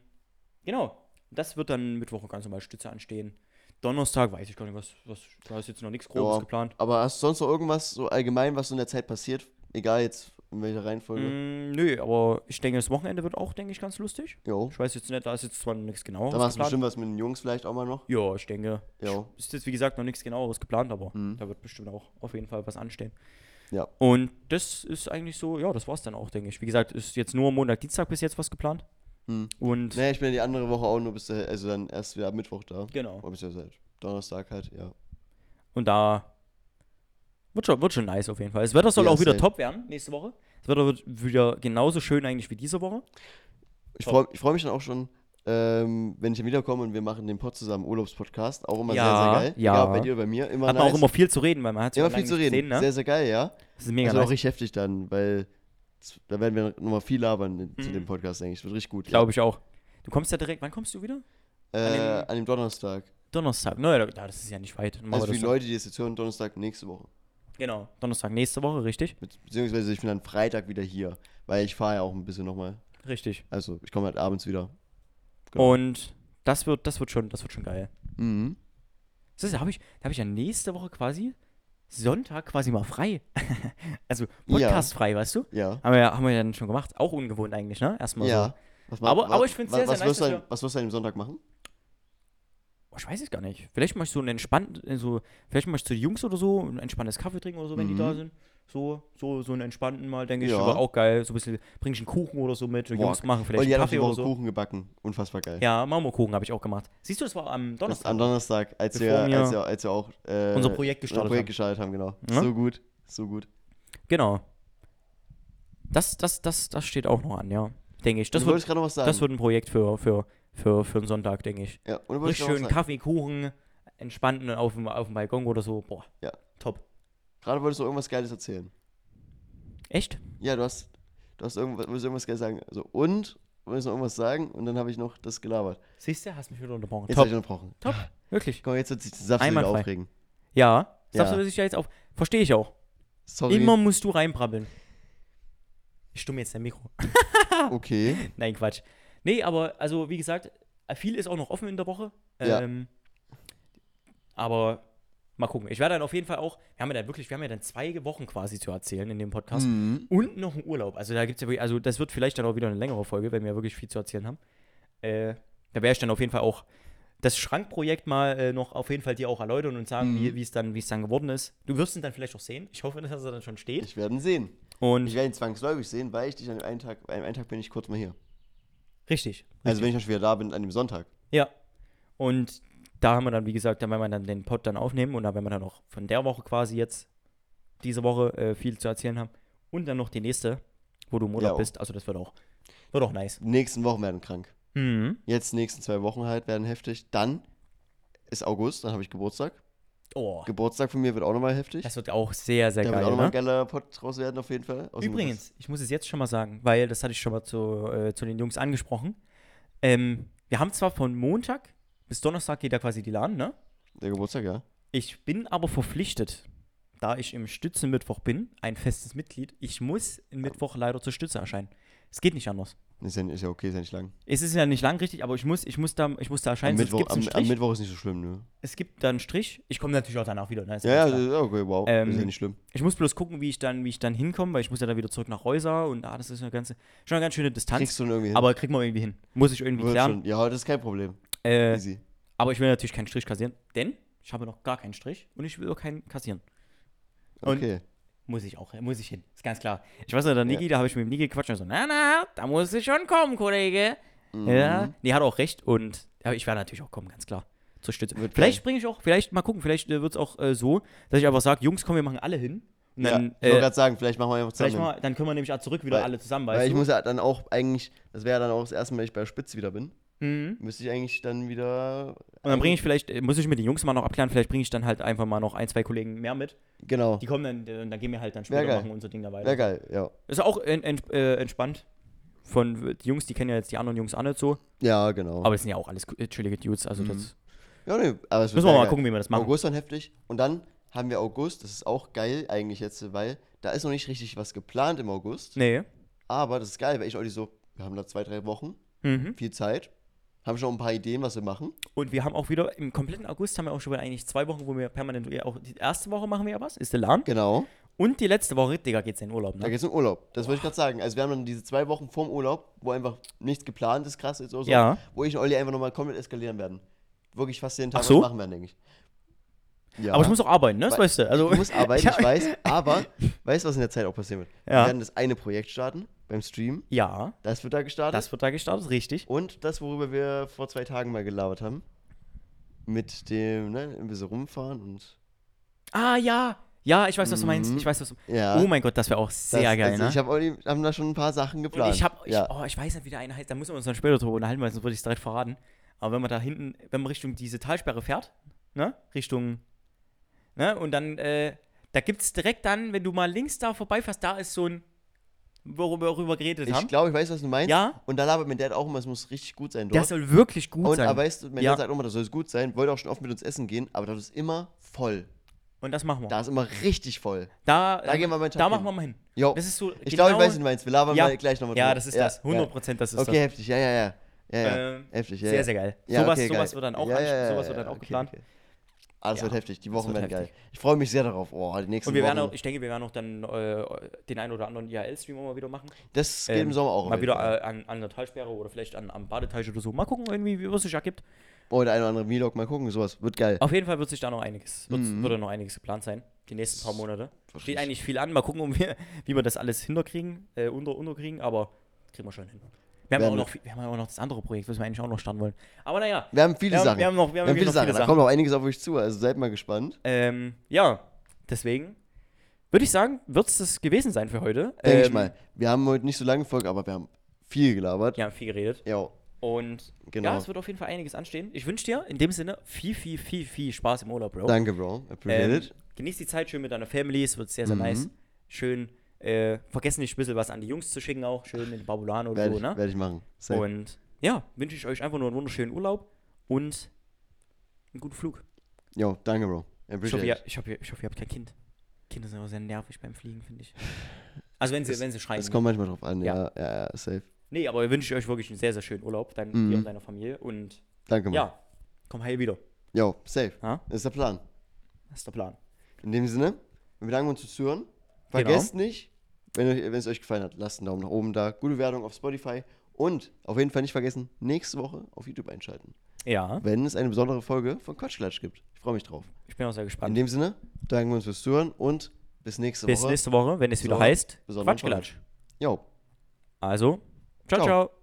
Genau. Das wird dann Mittwoch ganz normal Stütze anstehen. Donnerstag weiß ich gar nicht, was, was da ist jetzt noch nichts Grobes Ja. geplant. Aber hast du sonst noch irgendwas so allgemein, was so in der Zeit passiert? Egal jetzt in welcher Reihenfolge. Mm, nö, aber ich denke, das Wochenende wird auch, denke ich, ganz lustig. Jo. Ich weiß jetzt nicht, da ist jetzt zwar noch nichts genaueres Da machst du bestimmt was mit den Jungs vielleicht auch mal noch. Ja, ich denke. Jo. Ist jetzt, wie gesagt, noch nichts genaueres geplant, aber Mhm. da wird bestimmt auch auf jeden Fall was anstehen. Ja. Und das ist eigentlich so, ja, das war's dann auch, denke ich. Wie gesagt, ist jetzt nur Montag, Dienstag bis jetzt was geplant. Hm. Und Nee, ich bin die andere Woche auch nur bis, der- also dann erst wieder am Mittwoch da. genau. Oder bis ja seit Donnerstag halt, ja. Und da wird schon, wird schon nice auf jeden Fall. Das Wetter soll Ja, auch wieder safe. top werden nächste Woche. Das Wetter wird wieder genauso schön eigentlich wie diese Woche. Ich freue freu mich dann auch schon, ähm, wenn ich dann wiederkomme und wir machen den Pod zusammen, Urlaubspodcast. Auch immer Ja, sehr, sehr geil. ja. Egal, bei dir oder bei mir. Immer Hat nice. man auch immer viel zu reden, weil man hat immer auch viel zu reden. gesehen, ne? Sehr, sehr geil, ja. Das ist mega also auch nice. richtig heftig dann, weil da werden wir nochmal viel labern in, zu Mhm. dem Podcast, denke ich. Wird richtig gut. Glaube ich auch. Du kommst ja direkt, wann kommst du wieder? Äh, an an, dem Donnerstag. Donnerstag. Naja, da- das ist ja nicht weit. Also für die das. Leute, die das jetzt hören, Donnerstag nächste Woche. Genau. Donnerstag nächste Woche, richtig? Be- Beziehungsweise ich bin dann Freitag wieder hier, weil ich fahre ja auch ein bisschen nochmal. Richtig. Also ich komme halt abends wieder. Genau. Und das wird, das wird schon, das wird schon geil. Mhm. Das ist, da habe ich, da habe ich ja nächste Woche quasi Sonntag quasi mal frei. also Podcast frei, weißt du? Ja. Haben wir, ja- haben wir ja dann schon gemacht. Auch ungewohnt eigentlich, ne? Erstmal ja. so. Was Aber- aber ich find's wa- sehr, sehr was nice, wirst du Was wirst du an dem Sonntag machen? Oh, ich weiß es gar nicht. Vielleicht ich so einen entspannten, so, vielleicht ich zu den Jungs oder so ein entspanntes Kaffee trinken oder so, wenn die Mhm. da sind. So, so, so einen entspannten mal, denke ich. Ja. Aber auch geil. So ein bisschen, bring ich einen Kuchen oder so mit. Boah, Jungs machen vielleicht auch Kaffee oder so. Kuchen gebacken. Unfassbar geil. Ja, Marmorkuchen habe ich auch gemacht. Siehst du, das war am Donnerstag. am Donnerstag, als wir, wir als wir, als wir auch äh, unser Projekt unser gestartet Projekt haben. gestartet haben, genau. Ja? So gut, so gut. Genau. Das, das, das, das steht auch noch an, ja. Denke ich. Das wird, wolltest gerade noch was sagen. das wird ein Projekt für, für, für, für einen Sonntag, denke ich. ja, und Richtig schön. Kaffee, Kuchen, entspannten auf dem, auf dem Balkon oder so. Boah. Ja. Top. Gerade wolltest du irgendwas Geiles erzählen. Echt? Ja, du hast, du hast irgendwas, wolltest irgendwas Geiles sagen. Also, und, wolltest noch irgendwas sagen und dann habe ich noch das gelabert. Siehst du, hast mich wieder unterbrochen. Jetzt Top. habe ich unterbrochen. Top. Wirklich. Komm, jetzt wird sich das Saft wieder aufregen. Ja. Ja. Sagst du sich ja jetzt auf. Verstehe ich auch. Sorry. Immer musst du reinbrabbeln. Ich stumme jetzt dein Mikro. Okay. Nein, Quatsch. Nee, aber also wie gesagt, viel ist auch noch offen in der Woche. Ja. Ähm, aber mal gucken. Ich werde dann auf jeden Fall auch, wir haben ja dann wirklich, wir haben ja dann zwei Wochen quasi zu erzählen in dem Podcast. Mhm. Und noch einen Urlaub. Also da gibt's ja wirklich, also das wird vielleicht dann auch wieder eine längere Folge, wenn wir wirklich viel zu erzählen haben. Äh, da werde ich dann auf jeden Fall auch das Schrankprojekt mal äh, noch auf jeden Fall dir auch erläutern und sagen, Mhm. wie es dann, wie es dann geworden ist. Du wirst ihn dann vielleicht auch sehen. Ich hoffe, dass er dann schon steht. Ich werde ihn sehen. Und Ich werde ihn zwangsläufig sehen, weil ich dich an dem einen Tag, an dem einen Tag bin ich kurz mal hier. richtig. Also wenn ich schon wieder da bin, an dem Sonntag. Ja. Und da haben wir dann, wie gesagt, da werden wir dann den Pod dann aufnehmen und da werden wir dann auch von der Woche quasi jetzt diese Woche äh, viel zu erzählen haben. Und dann noch die nächste, wo du im Urlaub Ja. bist. Also das wird auch, wird auch nice. Nächsten Wochen werden krank. Mhm. Jetzt nächsten zwei Wochen halt werden heftig. Dann ist August, dann habe ich Geburtstag. Oh, Geburtstag von mir wird auch nochmal heftig. das wird auch sehr, sehr da geil. wird auch nochmal ein Ne? geiler Pod draus werden, auf jeden Fall. Übrigens, ich muss es jetzt schon mal sagen, weil das hatte ich schon mal zu, äh, zu den Jungs angesprochen. Ähm, wir haben zwar von Montag bis Donnerstag geht da quasi die LAN, ne? Der Geburtstag, ja. Ich bin aber verpflichtet, da ich im Stützenmittwoch bin, ein festes Mitglied, ich muss im Mittwoch leider zur Stütze erscheinen. Es geht nicht anders. Ist ja, ist ja okay, ist ja nicht lang. Es ist ja nicht lang richtig, aber ich muss, ich muss, da, ich muss da Am erscheinen. sonst Mittwoch, am, am. Mittwoch ist nicht so schlimm, ne? es gibt da einen Strich. Ich komme natürlich auch danach wieder. Ne? Ist Ja, ja, ja, okay, wow. Ähm, ist ja nicht schlimm. Ich muss bloß gucken, wie ich dann, wie ich dann hinkomme, weil ich muss ja dann wieder zurück nach Reuser und ah, das ist eine ganze, schon eine ganz schöne Distanz. Kriegst du irgendwie hin. Aber kriegen wir irgendwie hin. Muss ich irgendwie Wird klären. schon. Ja, das ist kein Problem. Äh, Easy. aber ich will natürlich keinen Strich kassieren, denn ich habe noch gar keinen Strich und ich will auch keinen kassieren. und- Okay. Muss ich auch, muss ich hin. Ist ganz klar. Ich weiß noch, der Niki, da habe ich mit dem Niki gequatscht und so, na, na, da muss ich schon kommen, Kollege. Ja. Mhm. Nee, hat auch recht und ja, ich werde natürlich auch kommen, ganz klar. Zur Stütze. Wird vielleicht bringe ich auch, vielleicht mal gucken, vielleicht äh, wird es auch äh, so, dass ich einfach sage, Jungs, komm, wir machen alle hin. Und Ja, dann, ich wollte äh, gerade sagen, vielleicht machen wir einfach zusammen. mal, dann können wir nämlich auch zurück wieder Weil- alle zusammen, Weil ich du? muss ja dann auch eigentlich, das wäre dann auch das erste Mal, wenn ich bei der Spitze wieder bin, mhm. müsste ich eigentlich dann wieder. Und dann bringe ich vielleicht, äh, muss ich mit den Jungs mal noch abklären, vielleicht bringe ich dann halt einfach mal noch ein, zwei Kollegen mehr mit. Genau. Die kommen dann, äh, dann gehen wir halt dann Wär später geil. machen unser Ding da weiter. Wäre geil, ja. Ist auch en, en, äh, entspannt. Von die Jungs, die kennen ja jetzt die anderen Jungs auch nicht so. Ja, genau. Aber das sind ja auch alles äh, chillige Dudes. Also Mhm. das ja, nee, aber es wird müssen wir mal geil. gucken, wie wir das machen. August dann heftig. Und dann haben wir August, das ist auch geil eigentlich jetzt, weil da ist noch nicht richtig was geplant im August. Nee. Aber das ist geil, weil ich auch so, wir haben da zwei, drei Wochen, Mhm. viel Zeit. Haben schon ein paar Ideen, was wir machen. Und wir haben auch wieder, im kompletten August haben wir auch schon wieder eigentlich zwei Wochen, wo wir permanent, ja, auch die erste Woche machen wir ja was, ist der LAN. Genau. Und die letzte Woche, Digga, geht's in den Urlaub, Da ne? geht's in Urlaub. Das wollte ich gerade sagen. Also wir haben dann diese zwei Wochen vorm Urlaub, wo einfach nichts geplant ist, krass ist oder so, Ja. wo ich und Olli einfach nochmal komplett eskalieren werden. Wirklich fast jeden Tag Ach so? was machen werden, denke ich. Ja. Aber ich muss auch arbeiten, ne? Das Weil- weißt du. Also, Du musst arbeiten, ich weiß, aber weißt du, was in der Zeit auch passieren wird? Ja. Wir werden das eine Projekt starten beim Stream. Ja, Das wird da gestartet. das wird da gestartet, richtig. Und das, worüber wir vor zwei Tagen mal gelabert haben. Mit dem, ne, ein bisschen rumfahren und. Ah, ja. Ja, ich weiß, was du meinst. Mhm. Ich weiß, was du Ja. Oh mein Gott, das wäre auch das, sehr geil, also ne? Ich habe haben da schon ein paar Sachen Und geplant. ich hab, ja. oh, ich weiß nicht, wie der eine heißt, da müssen wir uns dann später drüber unterhalten, weil sonst würde ich es direkt verraten. Aber wenn man da hinten, wenn man Richtung diese Talsperre fährt, ne, Richtung, ne, und dann, äh, da gibt es direkt dann, wenn du mal links da vorbeifährst, da ist so ein, worüber wir darüber geredet Ich haben. glaube, ich weiß, was du meinst. Ja, Und da labert mein Dad auch immer, es muss richtig gut sein dort. soll wirklich gut und sein. aber weißt du, mein Ja. Dad sagt auch immer, das soll es gut sein. Wollte auch schon oft mit uns essen gehen, aber das ist immer voll. und das machen wir. Da ist immer richtig voll. Da, Da gehen wir mal da Tag machen hin. wir mal hin. Jo. Das ist so, Ich glaube, ich weiß, was du meinst. Wir labern Ja. mal gleich nochmal Ja, das ist das. 100 Ja. Prozent, das ist Okay, heftig. Ja, ja, ja. Ja, ja. Ähm, heftig, ja. Sehr, ja. sehr geil. Ja, sowas okay, sowas geil. wird dann auch, ja, ja, ja, sowas ja, wird dann auch okay, geplant. okay. Ah, das Ja, wird heftig. Die Wochen wird werden geil. heftig. Ich freue mich sehr darauf. Oh, die nächsten Und wir werden auch, ich denke, wir werden auch dann äh, den einen oder anderen IRL-Stream mal wieder machen. das geht ähm, im Sommer auch. Mal wieder äh, an, an der Talsperre oder vielleicht an, am Badeteich oder so. Mal gucken, irgendwie, wie es sich ergibt. Oder ein oder andere Vlog. Mal gucken, sowas. Wird geil. Auf jeden Fall wird sich da noch einiges, wird, Mhm. würde noch einiges geplant sein. Die nächsten paar Monate. Verstehe Steht ich. eigentlich viel an. Mal gucken, um wir, wie wir das alles hinterkriegen, äh, unter, unterkriegen, aber kriegen wir schon hin. Wir haben, ja auch noch, wir haben auch noch das andere Projekt, was wir eigentlich auch noch starten wollen. Aber naja, Wir haben viele wir haben, Sachen. wir haben noch, wir haben Wir haben viele Sachen. viele Da Sachen. kommt noch einiges auf euch zu. Also seid mal gespannt. Ähm, ja, deswegen würde ich sagen, wird es das gewesen sein für heute. Denke ich Ähm, mal. Wir haben heute nicht so lange Folge, aber wir haben viel gelabert. Wir haben viel geredet. Ja, Und genau. ja, es wird auf jeden Fall einiges anstehen. Ich wünsche dir in dem Sinne viel, viel, viel, viel Spaß im Urlaub, Bro. Danke, Bro. Appreciate Ähm, it. genieß die Zeit schön mit deiner Family, es wird sehr, sehr Mhm. nice. Schön, äh, vergessen nicht ein bisschen was an die Jungs zu schicken auch, schön in Babulano oder Werde so, ne? werd ich machen. Safe. Und ja, wünsche ich euch einfach nur einen wunderschönen Urlaub und einen guten Flug. Jo, danke, Bro. Ich hoffe, ihr, ich, hoffe, ich hoffe, ihr habt kein Kind. Kinder sind aber sehr nervig beim Fliegen, finde ich. Also wenn sie, Das- wenn sie schreien. Es kommt manchmal drauf an, Ja. ja, ja, ja, safe. Nee, aber wünsche ich euch wirklich einen sehr, sehr schönen Urlaub, dein, Mhm. dir und deiner Familie. Und Danke, Mann. ja, komm heil wieder. Jo, safe. Ja? Das ist der Plan. Das ist der Plan. In dem Sinne, wir bedanken uns fürs Zuhören. Vergesst nicht, wenn, euch, wenn es euch gefallen hat, lasst einen Daumen nach oben da. Gute Wertung auf Spotify. Und auf jeden Fall nicht vergessen, nächste Woche auf YouTube einschalten. Ja, Wenn es eine besondere Folge von Quatschklatsch gibt. Ich freue mich drauf. ich bin auch sehr In gespannt. dem Sinne, danken wir uns fürs Zuhören und bis nächste Bis Woche. nächste Woche, wenn es wieder So, heißt besonderen Quatschgelatsch. Jo. Also, ciao, Ciao. ciao.